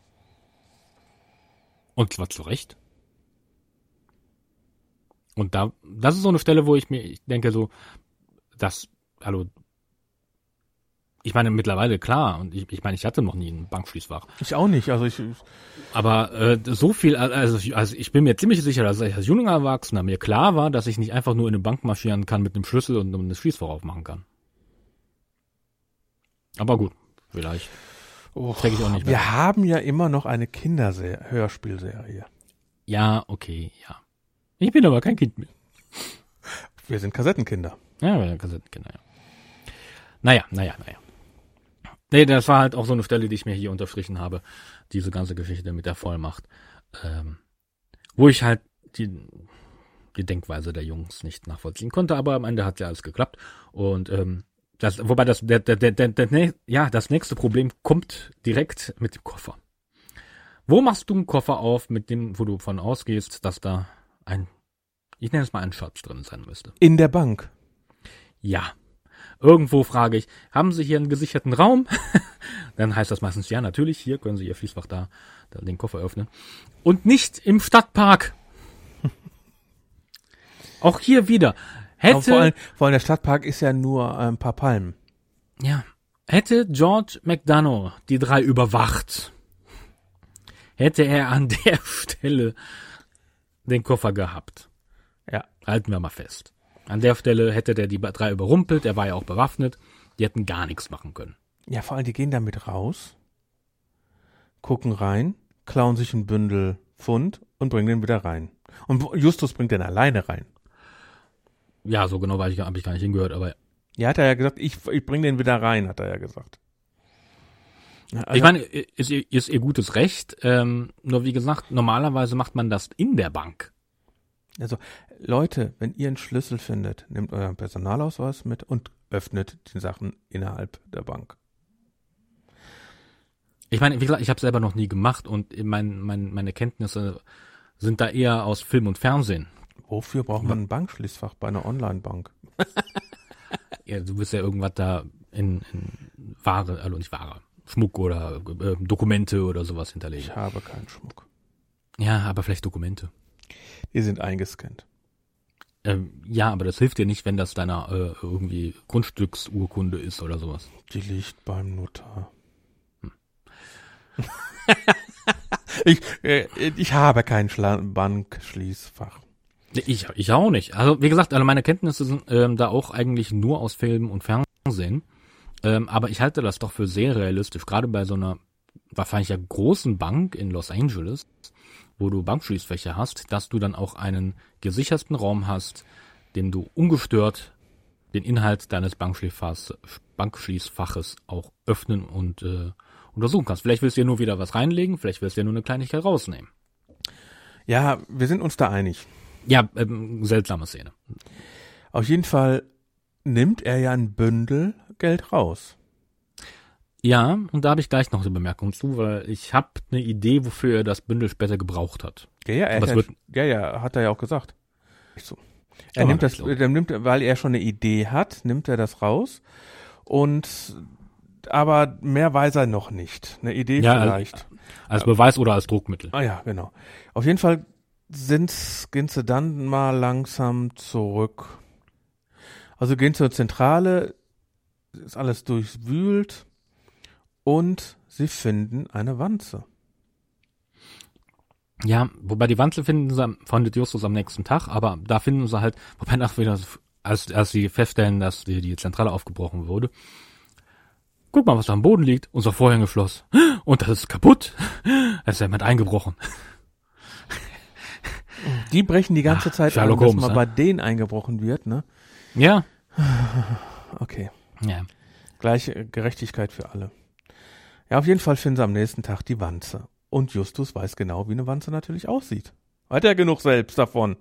Und zwar zu Recht. Und da, das ist so eine Stelle, wo ich mir, ich denke so, dass, hallo, ich meine, mittlerweile klar, und ich, ich meine, ich hatte noch nie ein Bankschließfach. Ich auch nicht. Also ich, Aber äh, so viel, also, ich- also ich bin mir ziemlich sicher, dass ich als junger Erwachsener mir klar war, dass ich nicht einfach nur in eine Bank marschieren kann mit einem Schlüssel und um das Schließfach aufmachen kann. Aber gut, vielleicht. oh, ich auch nicht mehr. wir haben ja immer noch eine Kinderhörspielserie. Ja, okay, ja. Ich bin aber kein Kind mehr. Wir sind Kassettenkinder. Ja, wir sind Kassettenkinder, ja. Naja, naja, naja. Nee, das war halt auch so eine Stelle, die ich mir hier unterstrichen habe. Diese ganze Geschichte mit der Vollmacht. Ähm, wo ich halt die, die Denkweise der Jungs nicht nachvollziehen konnte, aber am Ende hat ja alles geklappt. Und ähm, das, wobei das, der, der, der, der, der, ja, das nächste Problem kommt direkt mit dem Koffer. Wo machst du einen Koffer auf, mit dem, wo du von ausgehst, dass da ein, ich nenne es mal ein Schatz drin sein müsste? In der Bank. Ja. Irgendwo frage ich, haben Sie hier einen gesicherten Raum? Dann heißt das meistens, ja, natürlich, hier können Sie Ihr Schließfach da, da den Koffer öffnen. Und nicht im Stadtpark. Auch hier wieder. Aber vor, allem, Hätte, vor allem der Stadtpark ist ja nur ein paar Palmen. ja, hätte George McDonough die drei überwacht, hätte er an der Stelle den Koffer gehabt. Ja. Halten wir mal fest. An der Stelle hätte der die drei überrumpelt, er war ja auch bewaffnet, die hätten gar nichts machen können. Ja, vor allem, die gehen damit raus, gucken rein, klauen sich ein Bündel Pfund und bringen den wieder rein. Und Justus bringt den alleine rein. Ja, so genau weiß ich, habe ich gar nicht hingehört, aber Ja, hat er ja gesagt, ich, ich bring den wieder rein, hat er ja gesagt. Also- ich meine, ist, ihr- ist ihr gutes Recht. Ähm, nur wie gesagt, normalerweise macht man das in der Bank. Also, Leute, wenn ihr einen Schlüssel findet, nehmt euren Personalausweis mit und öffnet die Sachen innerhalb der Bank. Ich meine, wie gesagt, ich habe selber noch nie gemacht und mein, mein, meine Kenntnisse sind da eher aus Film und Fernsehen. Wofür braucht man ein Bankschließfach bei einer Online-Bank? Ja, du bist ja irgendwas da in, in Ware, also nicht Ware, Schmuck oder äh, Dokumente oder sowas hinterlegen. Ich habe keinen Schmuck. Ja, aber vielleicht Dokumente. Die sind eingescannt. Ähm, ja, aber das hilft dir nicht, wenn das deiner äh, irgendwie Grundstücksurkunde ist oder sowas. Die liegt beim Notar. ich, äh, ich habe kein Schla Bankschließfach. Ich, ich auch nicht. Also wie gesagt, alle meine Kenntnisse sind ähm, da auch eigentlich nur aus Film und Fernsehen. Ähm, aber ich halte das doch für sehr realistisch, gerade bei so einer wahrscheinlich ja großen Bank in Los Angeles, wo du Bankschließfächer hast, dass du dann auch einen gesicherten Raum hast, dem du ungestört den Inhalt deines Bankschließfaches auch öffnen und äh, untersuchen kannst. Vielleicht willst du dir nur wieder was reinlegen, vielleicht willst du dir nur eine Kleinigkeit rausnehmen. Ja, wir sind uns da einig. Ja, ähm, seltsame Szene. Auf jeden Fall nimmt er ja ein Bündel Geld raus. Ja, und da habe ich gleich noch eine Bemerkung zu, weil ich habe eine Idee, wofür er das Bündel später gebraucht hat. Ja, ja, er wird- ja, ja, hat er ja auch gesagt. So. Er nimmt das, er nimmt, weil er schon eine Idee hat, nimmt er das raus und aber mehr weiß er noch nicht. Eine Idee Ja, vielleicht. Als Beweis oder als Druckmittel. Ah ja, genau. Auf jeden Fall sind, gehen sie dann mal langsam zurück. Also gehen zur Zentrale, ist alles durchwühlt und sie finden eine Wanze. Ja, wobei die Wanze finden sie, am- findet Justus am nächsten Tag, aber da finden sie halt, wobei nach wieder, als, als sie feststellen, dass die, die Zentrale aufgebrochen wurde. Guck mal, was da am Boden liegt. Unser Vorhängeschloss. Und das ist kaputt. Da ist jemand eingebrochen. Die brechen die ganze Ach, Zeit Sherlock an, dass mal ne? bei denen eingebrochen wird, ne? Ja. Okay. Ja. Gleiche Gerechtigkeit für alle. Ja, auf jeden Fall finden sie am nächsten Tag die Wanze. Und Justus weiß genau, wie eine Wanze natürlich aussieht. Hat er genug selbst davon.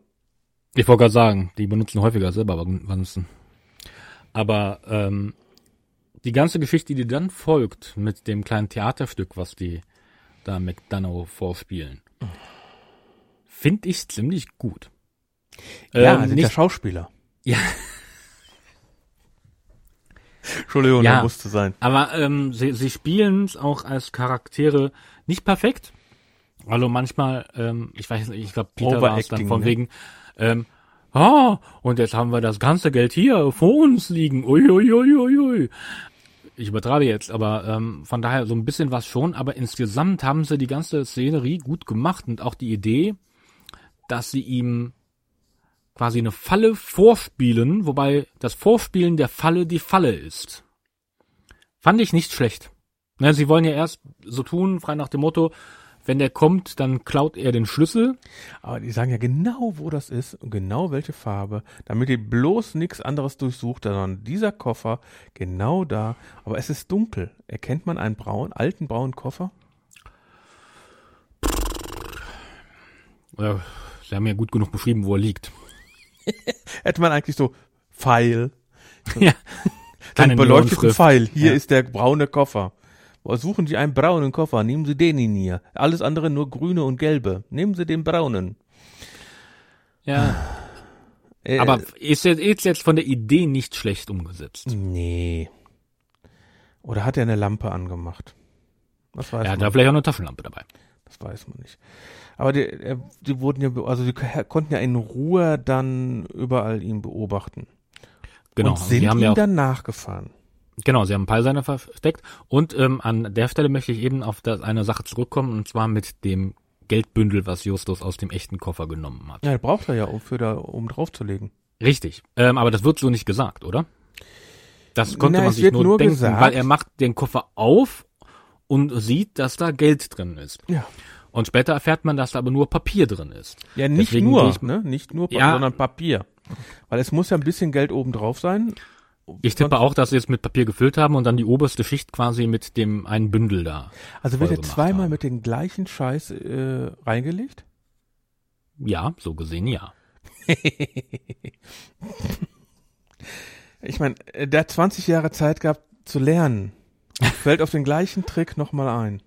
Ich wollte gerade sagen, die benutzen häufiger selber Wanzen. Aber ähm, die ganze Geschichte, die dann folgt mit dem kleinen Theaterstück, was die da McDonough vorspielen, finde ich ziemlich gut. Ja, Ähm, sind nicht, ja Schauspieler. Ja. Entschuldigung, Ja. musste sein. Aber ähm, sie, sie spielen es auch als Charaktere nicht perfekt. Also manchmal, ähm, ich weiß nicht, ich glaube, Peter war es dann von ne? wegen, ähm, ah, und jetzt haben wir das ganze Geld hier vor uns liegen. Uiuiuiui. Ich übertreibe jetzt, aber ähm, von daher so ein bisschen was schon. Aber insgesamt haben sie die ganze Szenerie gut gemacht und auch die Idee, dass sie ihm quasi eine Falle vorspielen, wobei das Vorspielen der Falle die Falle ist. Fand ich nicht schlecht. Ne, sie wollen ja erst so tun, frei nach dem Motto, wenn der kommt, dann klaut er den Schlüssel. Aber die sagen ja genau, wo das ist und genau welche Farbe, damit ihr bloß nichts anderes durchsucht, sondern dieser Koffer genau da. Aber es ist dunkel. Erkennt man einen braunen, alten braunen Koffer? Sie haben ja gut genug beschrieben, wo er liegt. Hätte man eigentlich so Pfeil, ja. einen beleuchteten. Pfeil. Hier Ja. ist der braune Koffer. Suchen Sie einen braunen Koffer, nehmen Sie den in hier. Alles andere nur grüne und gelbe. Nehmen Sie den braunen. Ja. Äh, Aber ist jetzt, ist jetzt von der Idee nicht schlecht umgesetzt. Nee. Oder hat er eine Lampe angemacht? Das weiß hat man. da vielleicht auch eine Taschenlampe dabei. Das weiß man nicht. Aber die, äh, die wurden ja, also die konnten ja in Ruhe dann überall ihn beobachten. Genau. Und also sind sie haben ihm ja dann nachgefahren. genau, sie haben Peilseiner versteckt. Und ähm, an der Stelle möchte ich eben auf das, eine Sache zurückkommen, und zwar mit dem Geldbündel, was Justus aus dem echten Koffer genommen hat. Ja, braucht er ja, um, für da, um draufzulegen. Richtig. Ähm, aber das wird so nicht gesagt, oder? Das konnte Na, man sich wird nur, nur denken, gesagt- weil er macht den Koffer auf und sieht, dass da Geld drin ist. Ja. Und später erfährt man, dass da aber nur Papier drin ist. Ja, nicht Deswegen nur, ich- ne? Nicht nur, Ja. sondern Papier. Weil es muss ja ein bisschen Geld oben drauf sein. Ich tippe auch, dass sie es mit Papier gefüllt haben und dann die oberste Schicht quasi mit dem einen Bündel da. Also wird er zweimal haben. mit dem gleichen Scheiß äh, reingelegt? Ja, so gesehen ja. Ich meine, äh, der hat 20 Jahre Zeit gehabt zu lernen. Fällt auf den gleichen Trick nochmal ein.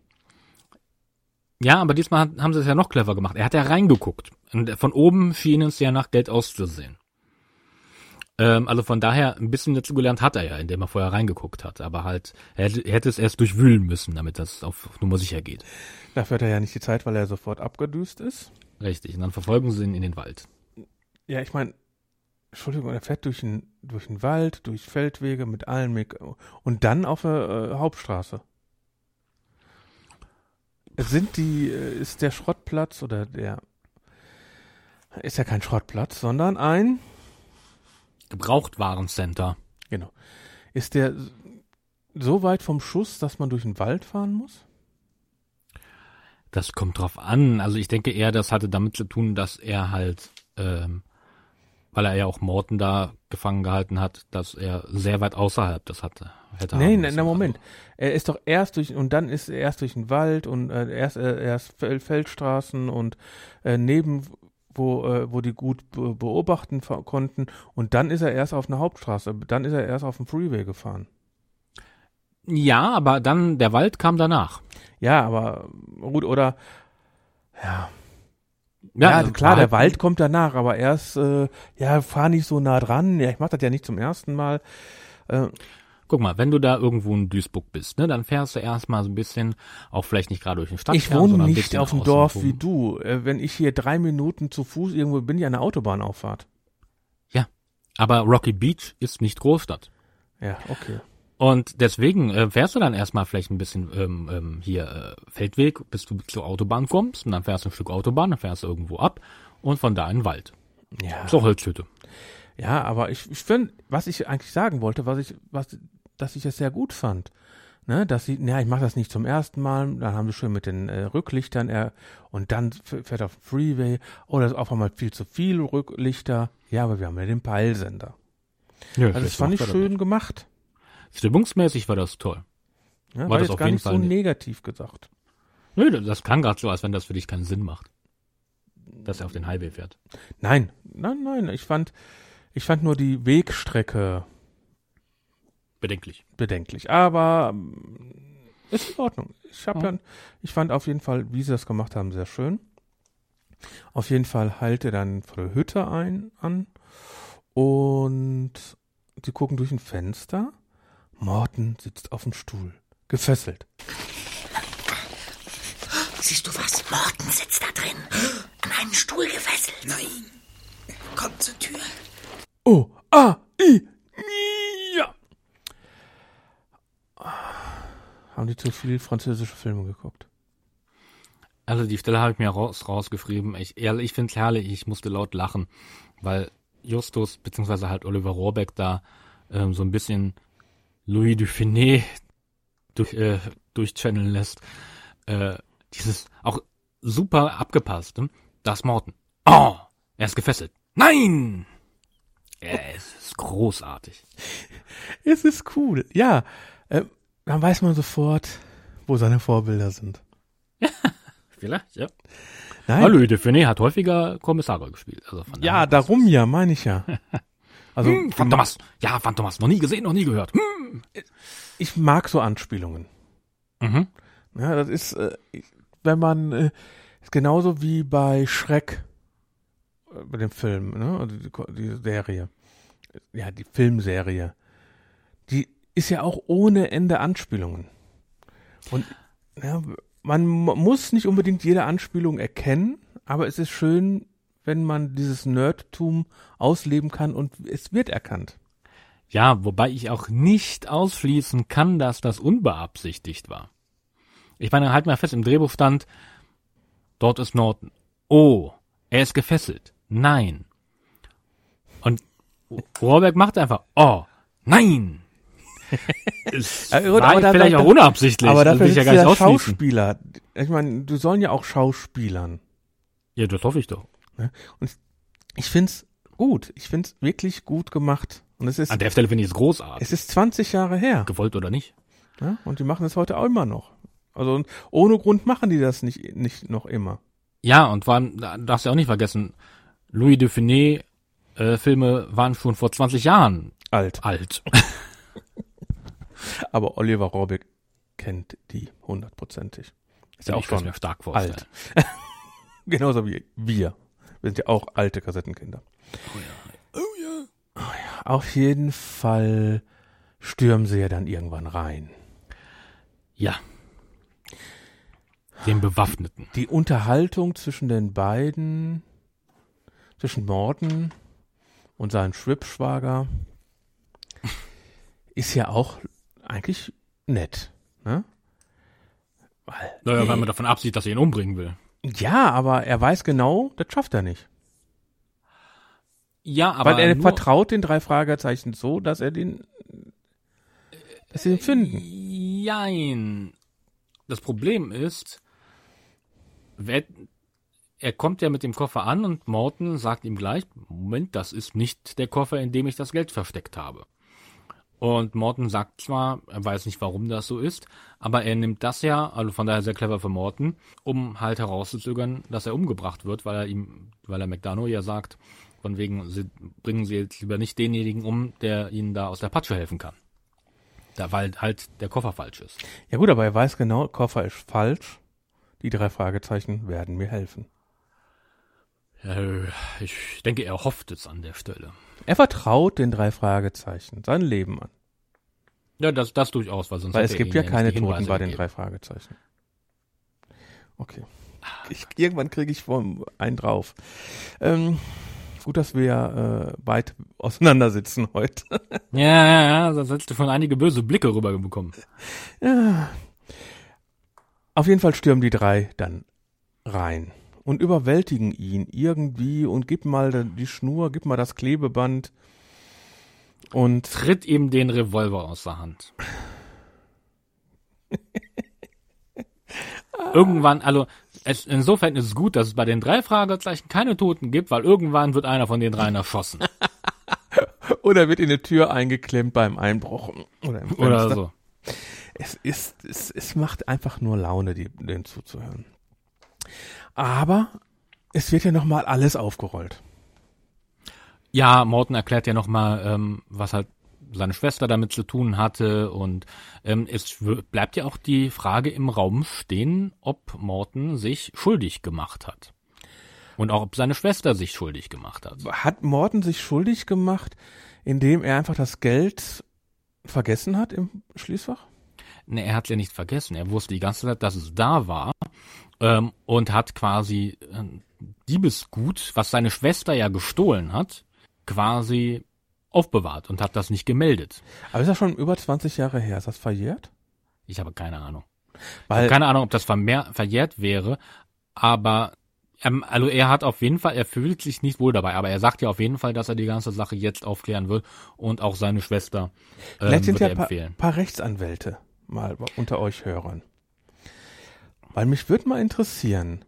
Ja, aber diesmal haben sie es ja noch clever gemacht. Er hat ja reingeguckt. Und von oben schien es ja nach Geld auszusehen. Ähm, also von daher, ein bisschen dazu gelernt hat er ja, indem er vorher reingeguckt hat. Aber halt, er hätte, er hätte es erst durchwühlen müssen, damit das auf Nummer sicher geht. Dafür hat er ja nicht die Zeit, weil er sofort abgedüst ist. Richtig. Und dann verfolgen sie ihn in den Wald. Ja, ich meine, Entschuldigung, er fährt durch den, durch den Wald, durch Feldwege mit allen Meg und dann auf der äh, Hauptstraße. Sind die, äh, ist der Schrottplatz oder der, ist ja kein Schrottplatz, sondern ein, Gebrauchtwarencenter. genau, ist der so weit vom Schuss, dass man durch den Wald fahren muss? Das kommt drauf an. Also ich denke eher, das hatte damit zu tun, dass er halt, ähm, weil er ja auch Morten da gefangen gehalten hat, dass er sehr weit außerhalb das hatte. Hätte Nee, nein, nein, Moment. Er ist doch erst durch, und dann ist er erst durch den Wald und äh, erst, äh, erst Fel Feldstraßen und äh, neben, wo, äh, wo die gut be beobachten konnten. Und dann ist er erst auf eine Hauptstraße. Dann ist er erst auf dem Freeway gefahren. Ja, aber dann, der Wald kam danach. Ja, aber gut, oder, ja, Ja, ja, also klar, der Wald kommt danach, aber erst, äh, ja, fahr nicht so nah dran. Ja, ich mach das ja nicht zum ersten Mal. Äh, Guck mal, wenn du da irgendwo in Duisburg bist, ne, dann fährst du erstmal so ein bisschen, auch vielleicht nicht gerade durch den Stadtkern, ich wohne sondern nicht auf dem Dorf rum. wie du. Äh, wenn ich hier drei Minuten zu Fuß irgendwo bin, ja eine Autobahnauffahrt. Aber Rocky Beach ist nicht Großstadt. Ja, okay. Und deswegen äh, fährst du dann erstmal vielleicht ein bisschen ähm, ähm, hier äh, Feldweg, bis du zur Autobahn kommst und dann fährst du ein Stück Autobahn, dann fährst du irgendwo ab und von da in den Wald. Ja. Zur Holzhütte. Ja, aber ich, ich finde, was ich eigentlich sagen wollte, was ich, was, dass ich es sehr gut fand. Ne, dass sie, ja, ich mache das nicht zum ersten Mal, dann haben sie schön mit den äh, Rücklichtern er, und dann fährt er auf dem Freeway, oder ist auf einmal viel zu viel Rücklichter. Ja, aber wir haben ja den Peilsender. Ja, Also das fand ich schön gemacht. Stimmungsmäßig war das toll. Ja, War war das auf gar jeden nicht Fall so nicht. negativ gesagt. Nö, das kann gerade so, als wenn das für dich keinen Sinn macht. Dass er auf den Highway fährt. Nein, nein, nein, ich fand, ich fand nur die Wegstrecke Bedenklich. bedenklich. Aber ähm, ist in Ordnung. Ich habe dann, ich fand auf jeden Fall, wie sie das gemacht haben, sehr schön. Auf jeden Fall heilt er dann vor der Hütte ein an und sie gucken durch ein Fenster. Morten sitzt auf dem Stuhl, gefesselt. Siehst du was? Morten sitzt da drin. An einen Stuhl gefesselt. Nein. Komm zur Tür. Oh, ah, i, ja. Haben die zu viel französische Filme geguckt? Also die Stelle habe ich mir raus, rausgeschrieben. Ich, ehrlich, ich finde es herrlich, ich musste laut lachen, weil Justus beziehungsweise halt Oliver Rohrbeck da ähm, so ein bisschen Louis Dufiné durch, äh, durchchanneln lässt. Äh, dieses auch super abgepasst. Ne? Das Morten. Oh, er ist gefesselt. Nein! Er ist großartig. Es ist cool, ja. Äh, dann weiß man sofort, wo seine Vorbilder sind. Vielleicht, ja. Nein, Louis Dufiné hat häufiger Kommissare gespielt. Also von ja, darum ja, meine ich ja. Also Hm, Phantomas. Ja, Phantomas. Noch nie gesehen, noch nie gehört. Hm. ich mag so Anspielungen. Mhm. Ja, das ist, äh, wenn man, äh, ist genauso wie bei Schreck, äh, bei dem Film, ne, also die, die Serie, ja, die Filmserie, die ist ja auch ohne Ende Anspielungen. Und ja, man mu- muss nicht unbedingt jede Anspielung erkennen, aber es ist schön, wenn man dieses Nerdtum ausleben kann und es wird erkannt. Ja, wobei ich auch nicht ausschließen kann, dass das unbeabsichtigt war. Ich meine, halt mal fest, im Drehbuch stand, dort ist Norton. Oh, er ist gefesselt. Nein. Und Rohrbeck macht einfach, oh, nein. es Ja, gut, war aber da- vielleicht da- auch unabsichtlich. Aber das dafür will ich ja sind gar ja nicht ausschließen. Schauspieler. Ich meine, du sollen ja auch Schauspielern. Ja, das hoffe ich doch. Ich find's gut. Ich find's wirklich gut gemacht. Und es ist, An der Stelle finde ich es großartig. es ist 20 Jahre her. Gewollt oder nicht. Ja? Und die machen es heute auch immer noch. Also und ohne Grund machen die das nicht, nicht noch immer. Ja, und waren, da darfst du auch nicht vergessen, Louis Dufiné äh, Filme waren schon vor 20 Jahren Alt. alt. Aber Oliver Rohrbeck kennt die hundertprozentig. Ist ja auch ich kann schon stark vorstellen. alt. Genauso wie wir. Wir sind ja auch alte Kassettenkinder. Oh ja. Oh ja. Auf jeden Fall stürmen sie ja dann irgendwann rein. Ja. Den Bewaffneten. Die Unterhaltung zwischen den beiden, zwischen Morten und seinem Schwibschwager, ist ja auch eigentlich nett. Ne? Weil, Naja, weil man davon absieht, dass er ihn umbringen will. Ja, aber er weiß genau, das schafft er nicht. Ja, aber Weil er vertraut den drei Fragezeichen so, dass er den, dass sie ihn finden. Jein. Das Problem ist, wer, er kommt ja mit dem Koffer an und Morton sagt ihm gleich, Moment, das ist nicht der Koffer, in dem ich das Geld versteckt habe. Und Morton sagt zwar, er weiß nicht, warum das so ist, aber er nimmt das ja, also von daher sehr clever für Morton, um halt herauszuzögern, dass er umgebracht wird, weil er ihm, weil er McDonough ja sagt, von wegen, sie bringen sie jetzt lieber nicht denjenigen um, der ihnen da aus der Patsche helfen kann. Da, weil halt der Koffer falsch ist. Ja gut, aber er weiß genau, Koffer ist falsch. Die drei Fragezeichen werden mir helfen. Ich denke, er hofft es an der Stelle. Er vertraut den drei Fragezeichen sein Leben an. Ja, das, das durchaus, weil sonst Weil es gibt ja keine Toten bei den drei Fragezeichen. Okay. Ich, irgendwann kriege ich vom einen drauf. Ähm, gut, dass wir äh, weit auseinander sitzen heute. Ja, ja, ja, sonst hättest du von einige böse Blicke rüberbekommen. ja. Auf jeden Fall stürmen die drei dann rein und überwältigen ihn irgendwie und gib mal die Schnur, gib mal das Klebeband und Tritt ihm den Revolver aus der Hand. irgendwann, also es, insofern ist es gut, dass es bei den drei Fragezeichen keine Toten gibt, weil irgendwann wird einer von den dreien erschossen. oder wird in eine Tür eingeklemmt beim Einbruch oder, Oder so. Es ist, es, es macht einfach nur Laune, die, denen zuzuhören. Aber es wird ja nochmal alles aufgerollt. Ja, Morton erklärt ja nochmal, ähm, was halt seine Schwester damit zu tun hatte und ähm, es bleibt ja auch die Frage im Raum stehen, ob Morton sich schuldig gemacht hat. Und auch ob seine Schwester sich schuldig gemacht hat. Hat Morton sich schuldig gemacht, indem er einfach das Geld vergessen hat im Schließfach? Ne, er hat ja nicht vergessen. Er wusste die ganze Zeit, dass es da war ähm, und hat quasi ähm, Diebesgut, was seine Schwester ja gestohlen hat, quasi aufbewahrt und hat das nicht gemeldet. Aber ist das schon über 20 Jahre her? Ist das verjährt? Ich habe keine Ahnung. Ich Weil, habe keine Ahnung, ob das vermehr, verjährt wäre, aber ähm, also er hat auf jeden Fall, er fühlt sich nicht wohl dabei, aber er sagt ja auf jeden Fall, dass er die ganze Sache jetzt aufklären will und auch seine Schwester ähm, vielleicht sind ja ein paar, paar Rechtsanwälte mal unter euch Hörern. Weil mich würde mal interessieren.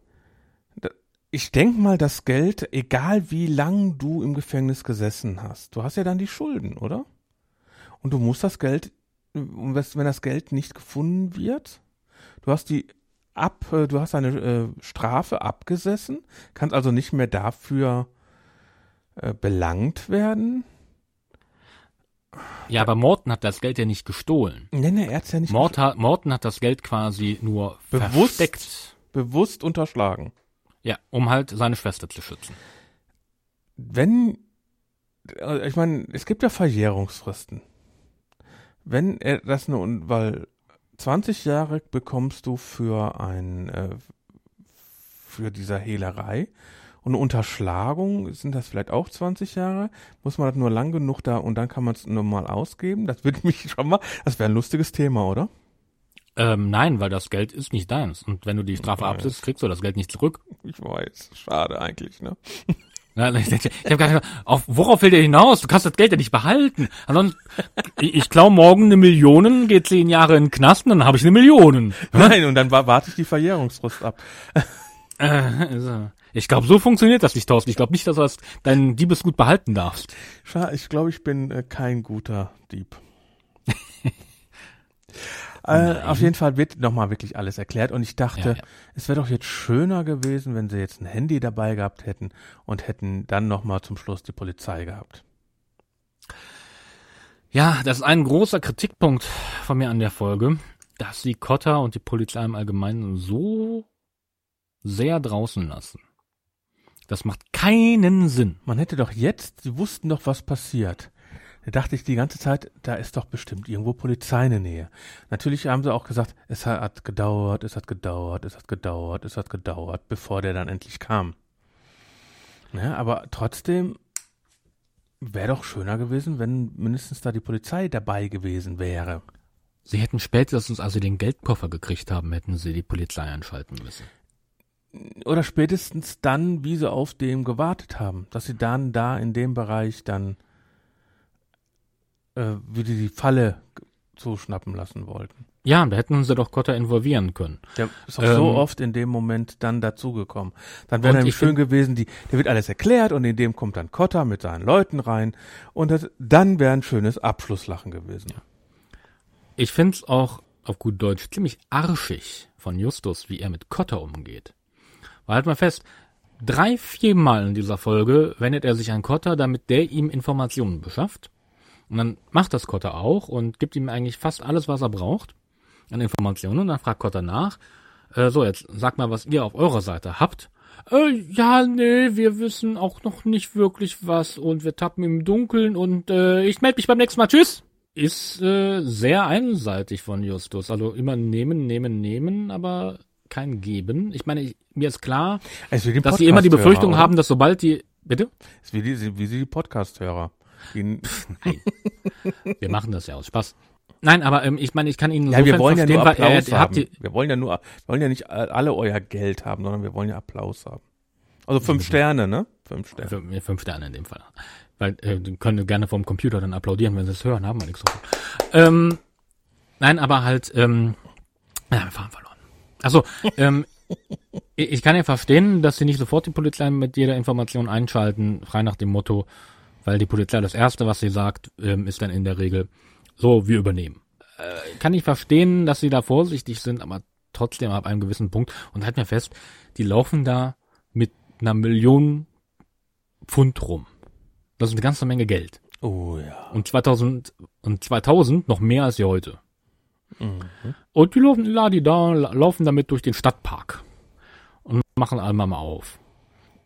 Ich denk mal, das Geld, egal wie lang du im Gefängnis gesessen hast, du hast ja dann die Schulden, oder? Und du musst das Geld, wenn das Geld nicht gefunden wird, du hast die ab, äh, du hast deine äh, Strafe abgesessen, kannst also nicht mehr dafür äh, belangt werden. Ja, aber Morton hat das Geld ja nicht gestohlen. Nee, nee, er hat's ja nicht Mort hat, Morton hat das Geld quasi nur Bewusst? versteckt. bewusst unterschlagen. Ja, um halt seine Schwester zu schützen. wenn, äh, ich meine, es gibt ja Verjährungsfristen. Wenn er das nun, weil 20 Jahre bekommst du für ein, äh, für dieser Hehlerei und eine Unterschlagung, sind das vielleicht auch 20 Jahre? Muss man das nur lang genug da und dann kann man es normal ausgeben? Das würde mich schon mal, das wäre ein lustiges Thema, oder? Ähm, nein, weil das Geld ist nicht deins. Und wenn du die Strafe absitzt, kriegst du das Geld nicht zurück. Ich weiß, schade eigentlich, ne? Ich, habe gar nicht, auf, worauf will der hinaus? Du kannst das Geld ja nicht behalten. Ansonsten, ich, klau morgen eine Million, gehe zehn Jahre in den Knast und dann habe ich eine Million. Nein, und dann wa- warte ich die Verjährungsfrist ab. Äh, also, ich glaube, so funktioniert das nicht, Thorsten. Ich glaube nicht, dass du dein Diebesgut behalten darfst. Schade, ich glaube, ich bin äh, kein guter Dieb. Äh, auf jeden Fall wird nochmal wirklich alles erklärt und ich dachte, Ja, ja. es wäre doch jetzt schöner gewesen, wenn sie jetzt ein Handy dabei gehabt hätten und hätten dann nochmal zum Schluss die Polizei gehabt. Ja, das ist ein großer Kritikpunkt von mir an der Folge, dass sie Cotter und die Polizei im Allgemeinen so sehr draußen lassen. Das macht keinen Sinn. Man hätte doch jetzt, sie wussten doch, was passiert. Da dachte ich die ganze Zeit, da ist doch bestimmt irgendwo Polizei in der Nähe. Natürlich haben sie auch gesagt, es hat gedauert, es hat gedauert, es hat gedauert, es hat gedauert, bevor der dann endlich kam. Ja, aber trotzdem wäre doch schöner gewesen, wenn mindestens da die Polizei dabei gewesen wäre. Sie hätten spätestens, als sie den Geldkoffer gekriegt haben, hätten sie die Polizei einschalten müssen. Oder spätestens dann, wie sie auf dem gewartet haben, dass sie dann da in dem Bereich dann äh, wie die die Falle zuschnappen lassen wollten. Ja, da hätten sie doch Cotter involvieren können. Der ist auch so Ähm, oft in dem Moment dann dazugekommen. Dann wäre nämlich ich schön gewesen, die, der wird alles erklärt und in dem kommt dann Kotter mit seinen Leuten rein und das, dann wäre ein schönes Abschlusslachen gewesen. Ich find's auch auf gut Deutsch ziemlich arschig von Justus, wie er mit Cotter umgeht. Weil halt mal fest, drei, viermal in dieser Folge wendet er sich an Cotter, damit der ihm Informationen beschafft. Und dann macht das Cotter auch und gibt ihm eigentlich fast alles, was er braucht an Informationen. Und dann fragt Cotter nach, äh, so jetzt sag mal, was ihr auf eurer Seite habt. Äh, ja, nee, wir wissen auch noch nicht wirklich was und wir tappen im Dunkeln und äh, ich melde mich beim nächsten Mal. Tschüss! Ist äh, sehr einseitig von Justus. Also immer nehmen, nehmen, nehmen, aber kein Geben. Ich meine, ich, mir ist klar, die dass sie immer die Befürchtung oder? haben, dass sobald die... Bitte? Ist wie die, wie sie die Podcast-Hörer. Die, Wir machen das ja aus Spaß. Nein, aber ähm, ich meine, ich kann Ihnen ja, wir wollen ja nur Applaus er hat haben. Wir wollen ja nur, wir wollen ja nicht alle euer Geld haben, sondern wir wollen ja Applaus haben. Also fünf Sterne, ne? Fünf Sterne. Fünf, fünf Sterne in dem Fall. Weil, äh, die können gerne vom Computer dann applaudieren, wenn sie es hören, haben wir nichts davon. Ähm, nein, aber halt, ähm, ja, wir fahren verloren. Also, ähm, ich ich kann ja verstehen, dass sie nicht sofort die Polizei mit jeder Information einschalten, frei nach dem Motto, weil die Polizei das Erste, was sie sagt, ähm, ist dann in der Regel, so, wir übernehmen. Äh, kann ich verstehen, dass sie da vorsichtig sind, aber trotzdem ab einem gewissen Punkt. Und halt mir fest, die laufen da mit einer Million Pfund rum. Das ist eine ganze Menge Geld. Oh ja. Und 2000, und 2000 noch mehr als sie heute. Und die laufen, la, die da, la- laufen damit durch den Stadtpark. Und machen einmal mal auf.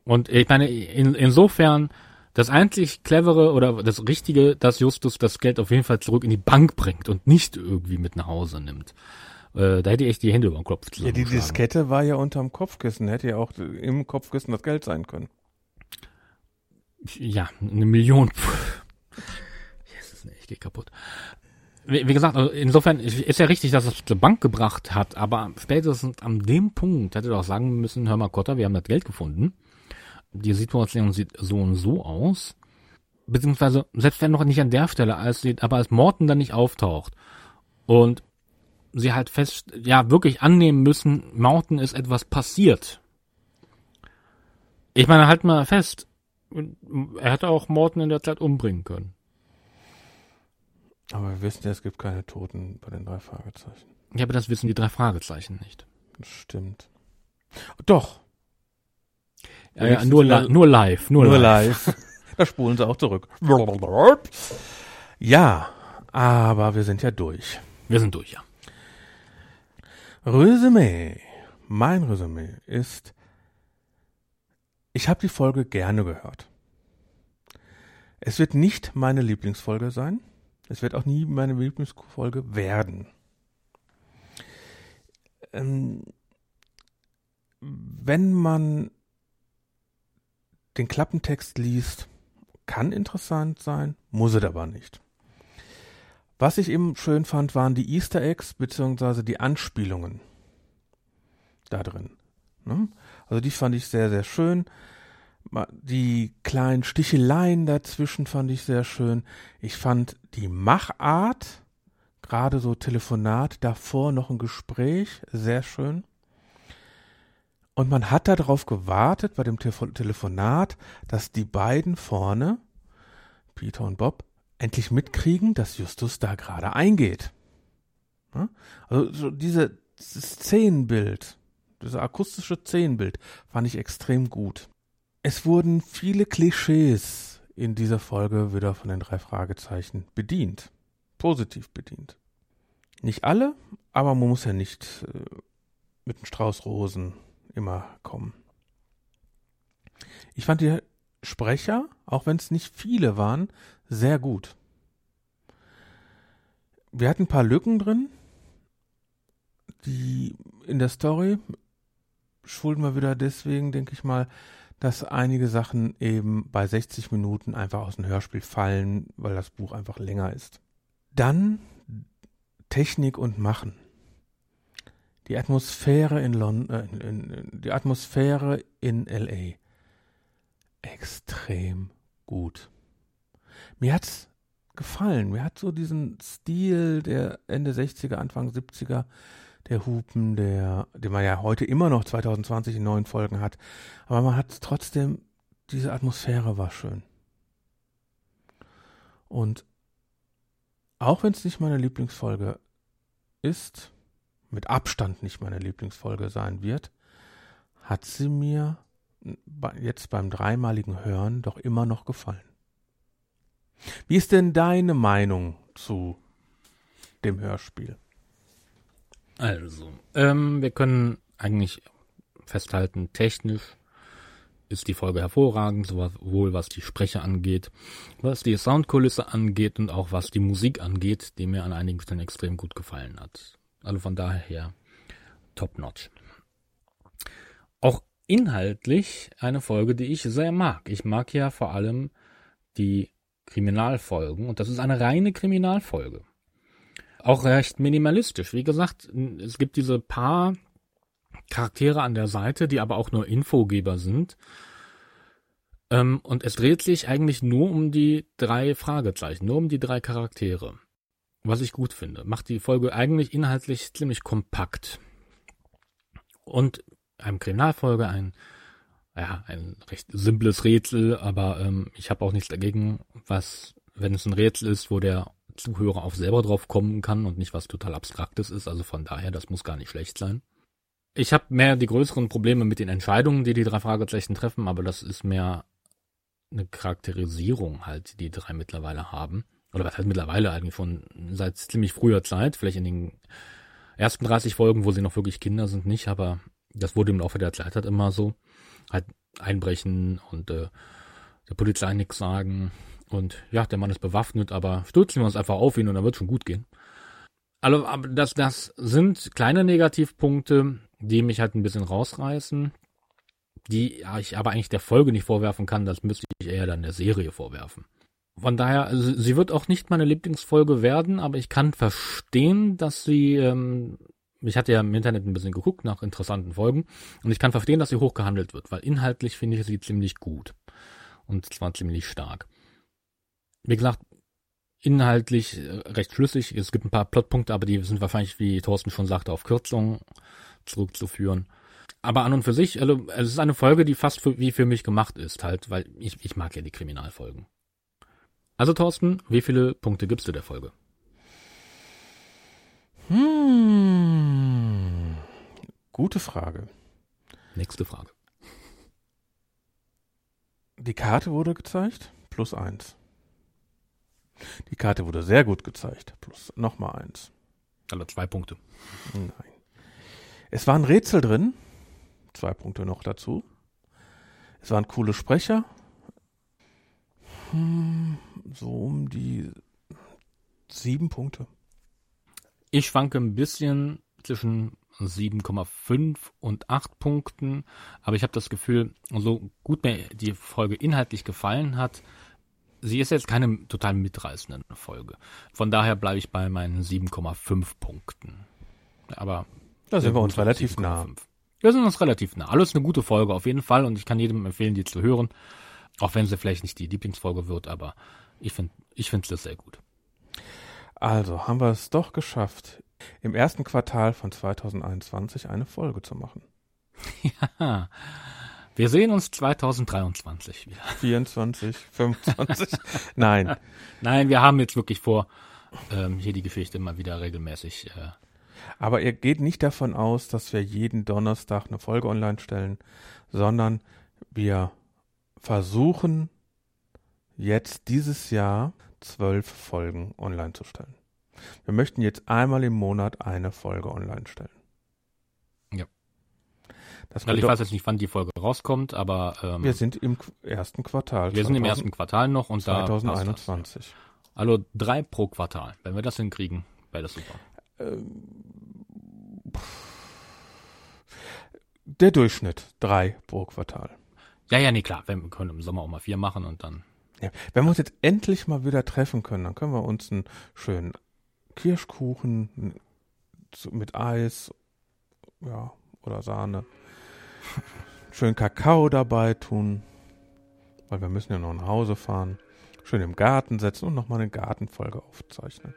Und ich meine, in, insofern, das einzig clevere oder das Richtige, dass Justus das Geld auf jeden Fall zurück in die Bank bringt und nicht irgendwie mit nach Hause nimmt. Äh, da hätte ich echt die Hände über den Kopf Ja, die. Diskette war ja unterm Kopfkissen. Hätte ja auch im Kopfkissen das Geld sein können. ja, eine Million. Jesus, ich geh kaputt. Wie, gesagt, also insofern ist ja richtig, dass es zur Bank gebracht hat, aber spätestens an dem Punkt hätte doch sagen müssen, hör mal Kotter, wir haben das Geld gefunden. Die Situation sieht so und so aus. Beziehungsweise, selbst wenn noch nicht an der Stelle, als sie, aber als Morton dann nicht auftaucht und sie halt fest, ja, wirklich annehmen müssen, Morton ist etwas passiert. Ich meine, halt mal fest, er hätte auch Morton in der Zeit umbringen können. Aber wir wissen ja, es gibt keine Toten bei den drei Fragezeichen. Ja, aber das wissen die drei Fragezeichen nicht. Stimmt. Doch. Ja, ja, nur, li nur live, nur, Nur live. live. da spulen sie auch zurück. Ja, aber wir sind ja durch. Wir sind durch, ja. Resümee. Mein Resümee ist, ich habe die Folge gerne gehört. Es wird nicht meine Lieblingsfolge sein. Es wird auch nie meine Lieblingsfolge werden. Ähm, wenn man den Klappentext liest, kann interessant sein, muss es aber nicht. Was ich eben schön fand, waren die Easter Eggs beziehungsweise die Anspielungen da drin. Ne? Also die fand ich sehr, sehr schön. Die kleinen Sticheleien dazwischen fand ich sehr schön. Ich fand die Machart, gerade so Telefonat, davor noch ein Gespräch, sehr schön. Und man hat darauf gewartet bei dem Telefo- Telefonat, dass die beiden vorne, Peter und Bob, endlich mitkriegen, dass Justus da gerade eingeht. Ja? Also so diese, dieses Szenenbild, dieses akustische Szenenbild fand ich extrem gut. Es wurden viele Klischees in dieser Folge wieder von den drei Fragezeichen bedient. Positiv bedient. Nicht alle, aber man muss ja nicht äh, mit einem Strauß Rosen immer kommen. Ich fand die Sprecher, auch wenn es nicht viele waren, sehr gut. Wir hatten ein paar Lücken drin, die in der Story schulden wir wieder deswegen, denke ich mal, dass einige Sachen eben bei 60 Minuten einfach aus dem Hörspiel fallen, weil das Buch einfach länger ist. Dann Technik und Machen. Die Atmosphäre in London, äh, in, in, die Atmosphäre in LA. Extrem gut. Mir hat's gefallen. Mir hat so diesen Stil der Ende 60er, Anfang 70er, der Hupen, der, den man ja heute immer noch 2020 in neuen Folgen hat. Aber man hat trotzdem, diese Atmosphäre war schön. Und auch wenn es nicht meine Lieblingsfolge ist, mit Abstand nicht meine Lieblingsfolge sein wird, hat sie mir jetzt beim dreimaligen Hören doch immer noch gefallen. Wie ist denn deine Meinung zu dem Hörspiel? Also, ähm, wir können eigentlich festhalten, technisch ist die Folge hervorragend, sowohl was die Sprecher angeht, was die Soundkulisse angeht und auch was die Musik angeht, die mir an einigen Stellen extrem gut gefallen hat. Also von daher top notch. Auch inhaltlich eine Folge, die ich sehr mag. Ich mag ja vor allem die Kriminalfolgen und das ist eine reine Kriminalfolge auch recht minimalistisch. Wie gesagt, es gibt diese paar Charaktere an der Seite, die aber auch nur Infogeber sind. Ähm, und es dreht sich eigentlich nur um die drei Fragezeichen, nur um die drei Charaktere. Was ich gut finde. Macht die Folge eigentlich inhaltlich ziemlich kompakt. Und eine Kriminalfolge, ein, ja, ein recht simples Rätsel, aber ähm, ich habe auch nichts dagegen, was, wenn es ein Rätsel ist, wo der Zuhörer auch selber drauf kommen kann und nicht was total Abstraktes ist. Also von daher, das muss gar nicht schlecht sein. Ich habe mehr die größeren Probleme mit den Entscheidungen, die die drei Fragezeichen treffen, aber das ist mehr eine Charakterisierung halt, die die drei mittlerweile haben. Oder was halt mittlerweile eigentlich schon seit ziemlich früher Zeit, vielleicht in den ersten 30 Folgen, wo sie noch wirklich Kinder sind, nicht, aber das wurde im Laufe der Zeit halt immer so. Halt einbrechen und äh, der Polizei nichts sagen. Und ja, der Mann ist bewaffnet, aber stürzen wir uns einfach auf ihn und dann wird schon gut gehen. Also, aber das, das sind kleine Negativpunkte, die mich halt ein bisschen rausreißen, die ich aber eigentlich der Folge nicht vorwerfen kann, das müsste ich eher dann der Serie vorwerfen. Von daher, also sie wird auch nicht meine Lieblingsfolge werden, aber ich kann verstehen, dass sie, ähm, ich hatte ja im Internet ein bisschen geguckt nach interessanten Folgen und ich kann verstehen, dass sie hochgehandelt wird, weil inhaltlich finde ich sie ziemlich gut und zwar ziemlich stark. Wie gesagt, inhaltlich äh, recht schlüssig. Es gibt ein paar Plotpunkte, aber die sind wahrscheinlich, wie Thorsten schon sagte, auf Kürzungen zurückzuführen. Aber an und für sich, also es ist eine Folge, die fast für, wie für mich gemacht ist, halt, weil ich, ich mag ja die Kriminalfolgen. Also Thorsten, wie viele Punkte gibst du der Folge? Hm, gute Frage. Nächste Frage. Die Karte wurde gezeigt, plus eins. Die Karte wurde sehr gut gezeigt, plus nochmal eins. Also zwei Punkte. Nein. Es war ein Rätsel drin, zwei Punkte noch dazu. Es waren coole Sprecher, hm, so um die sieben Punkte. Ich schwanke ein bisschen zwischen 7,5 und 8 Punkten, aber ich habe das Gefühl, so gut mir die Folge inhaltlich gefallen hat, sie ist jetzt keine total mitreißende Folge. Von daher bleibe ich bei meinen 7,5 Punkten. Aber da sind wir uns relativ nah. Wir sind uns relativ nah. Alles eine gute Folge auf jeden Fall und ich kann jedem empfehlen, die zu hören. Auch wenn sie vielleicht nicht die Lieblingsfolge wird, aber ich finde ich finde das sehr gut. Also haben wir es doch geschafft, im ersten Quartal von 2021 eine Folge zu machen. Ja. Wir sehen uns 2023 wieder. 24, 25. Nein. Nein, wir haben jetzt wirklich vor, ähm, hier die Geschichte mal wieder regelmäßig. Äh, Aber ihr geht nicht davon aus, dass wir jeden Donnerstag eine Folge online stellen, sondern wir versuchen jetzt dieses Jahr zwölf Folgen online zu stellen. Wir möchten jetzt einmal im Monat eine Folge online stellen. Ja. Das Weil ich weiß jetzt nicht, wann die Folge rauskommt, aber ähm, wir sind im ersten Quartal. Wir 2000, sind im ersten Quartal noch und 2021. Da also drei pro Quartal. Wenn wir das hinkriegen, wäre das super. Ähm, der Durchschnitt drei pro Quartal. Ja, ja, nee, klar. Wir können im Sommer auch mal vier machen und dann. Ja, wenn wir uns jetzt endlich mal wieder treffen können, dann können wir uns einen schönen Kirschkuchen mit Eis, ja, oder Sahne, schön Kakao dabei tun, weil wir müssen ja noch nach Hause fahren, schön im Garten setzen und nochmal eine Gartenfolge aufzeichnen.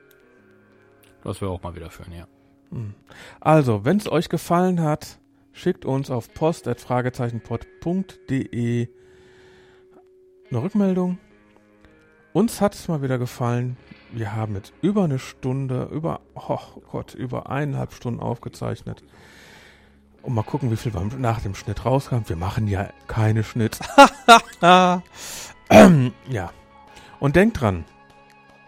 Das wäre auch mal wieder schön, ja. Hm. Also, wenn es euch gefallen hat, schickt uns auf post.fragezeichenpod.de eine Rückmeldung. Uns hat es mal wieder gefallen. Wir haben jetzt über eine Stunde, über, oh Gott, über eineinhalb Stunden aufgezeichnet. Und mal gucken, wie viel nach dem Schnitt rauskam. Wir machen ja keine Schnitt. ja. Und denkt dran,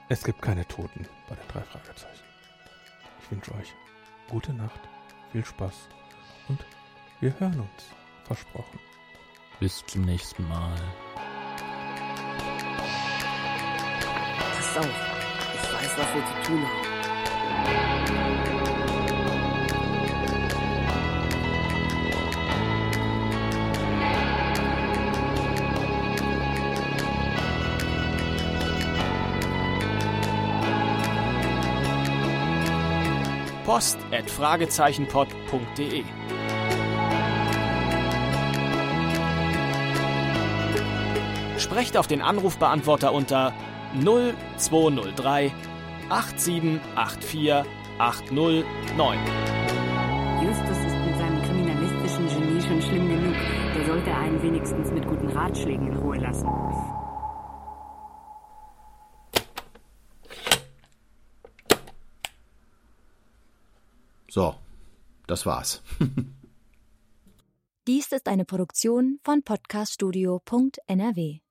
es gibt keine Toten bei den drei Fragezeichen. Ich wünsche euch gute Nacht, viel Spaß und wir hören uns. Versprochen. Bis zum nächsten Mal. Pass auf, ich weiß, was wir zu tun haben. post at fragezeichenpod.de Sprecht auf den Anrufbeantworter unter 0203 8784 809. Justus ist mit seinem kriminalistischen Genie schon schlimm genug. Der sollte einen wenigstens mit guten Ratschlägen in Ruhe lassen. So, das war's. Dies ist eine Produktion von podcaststudio.nrw.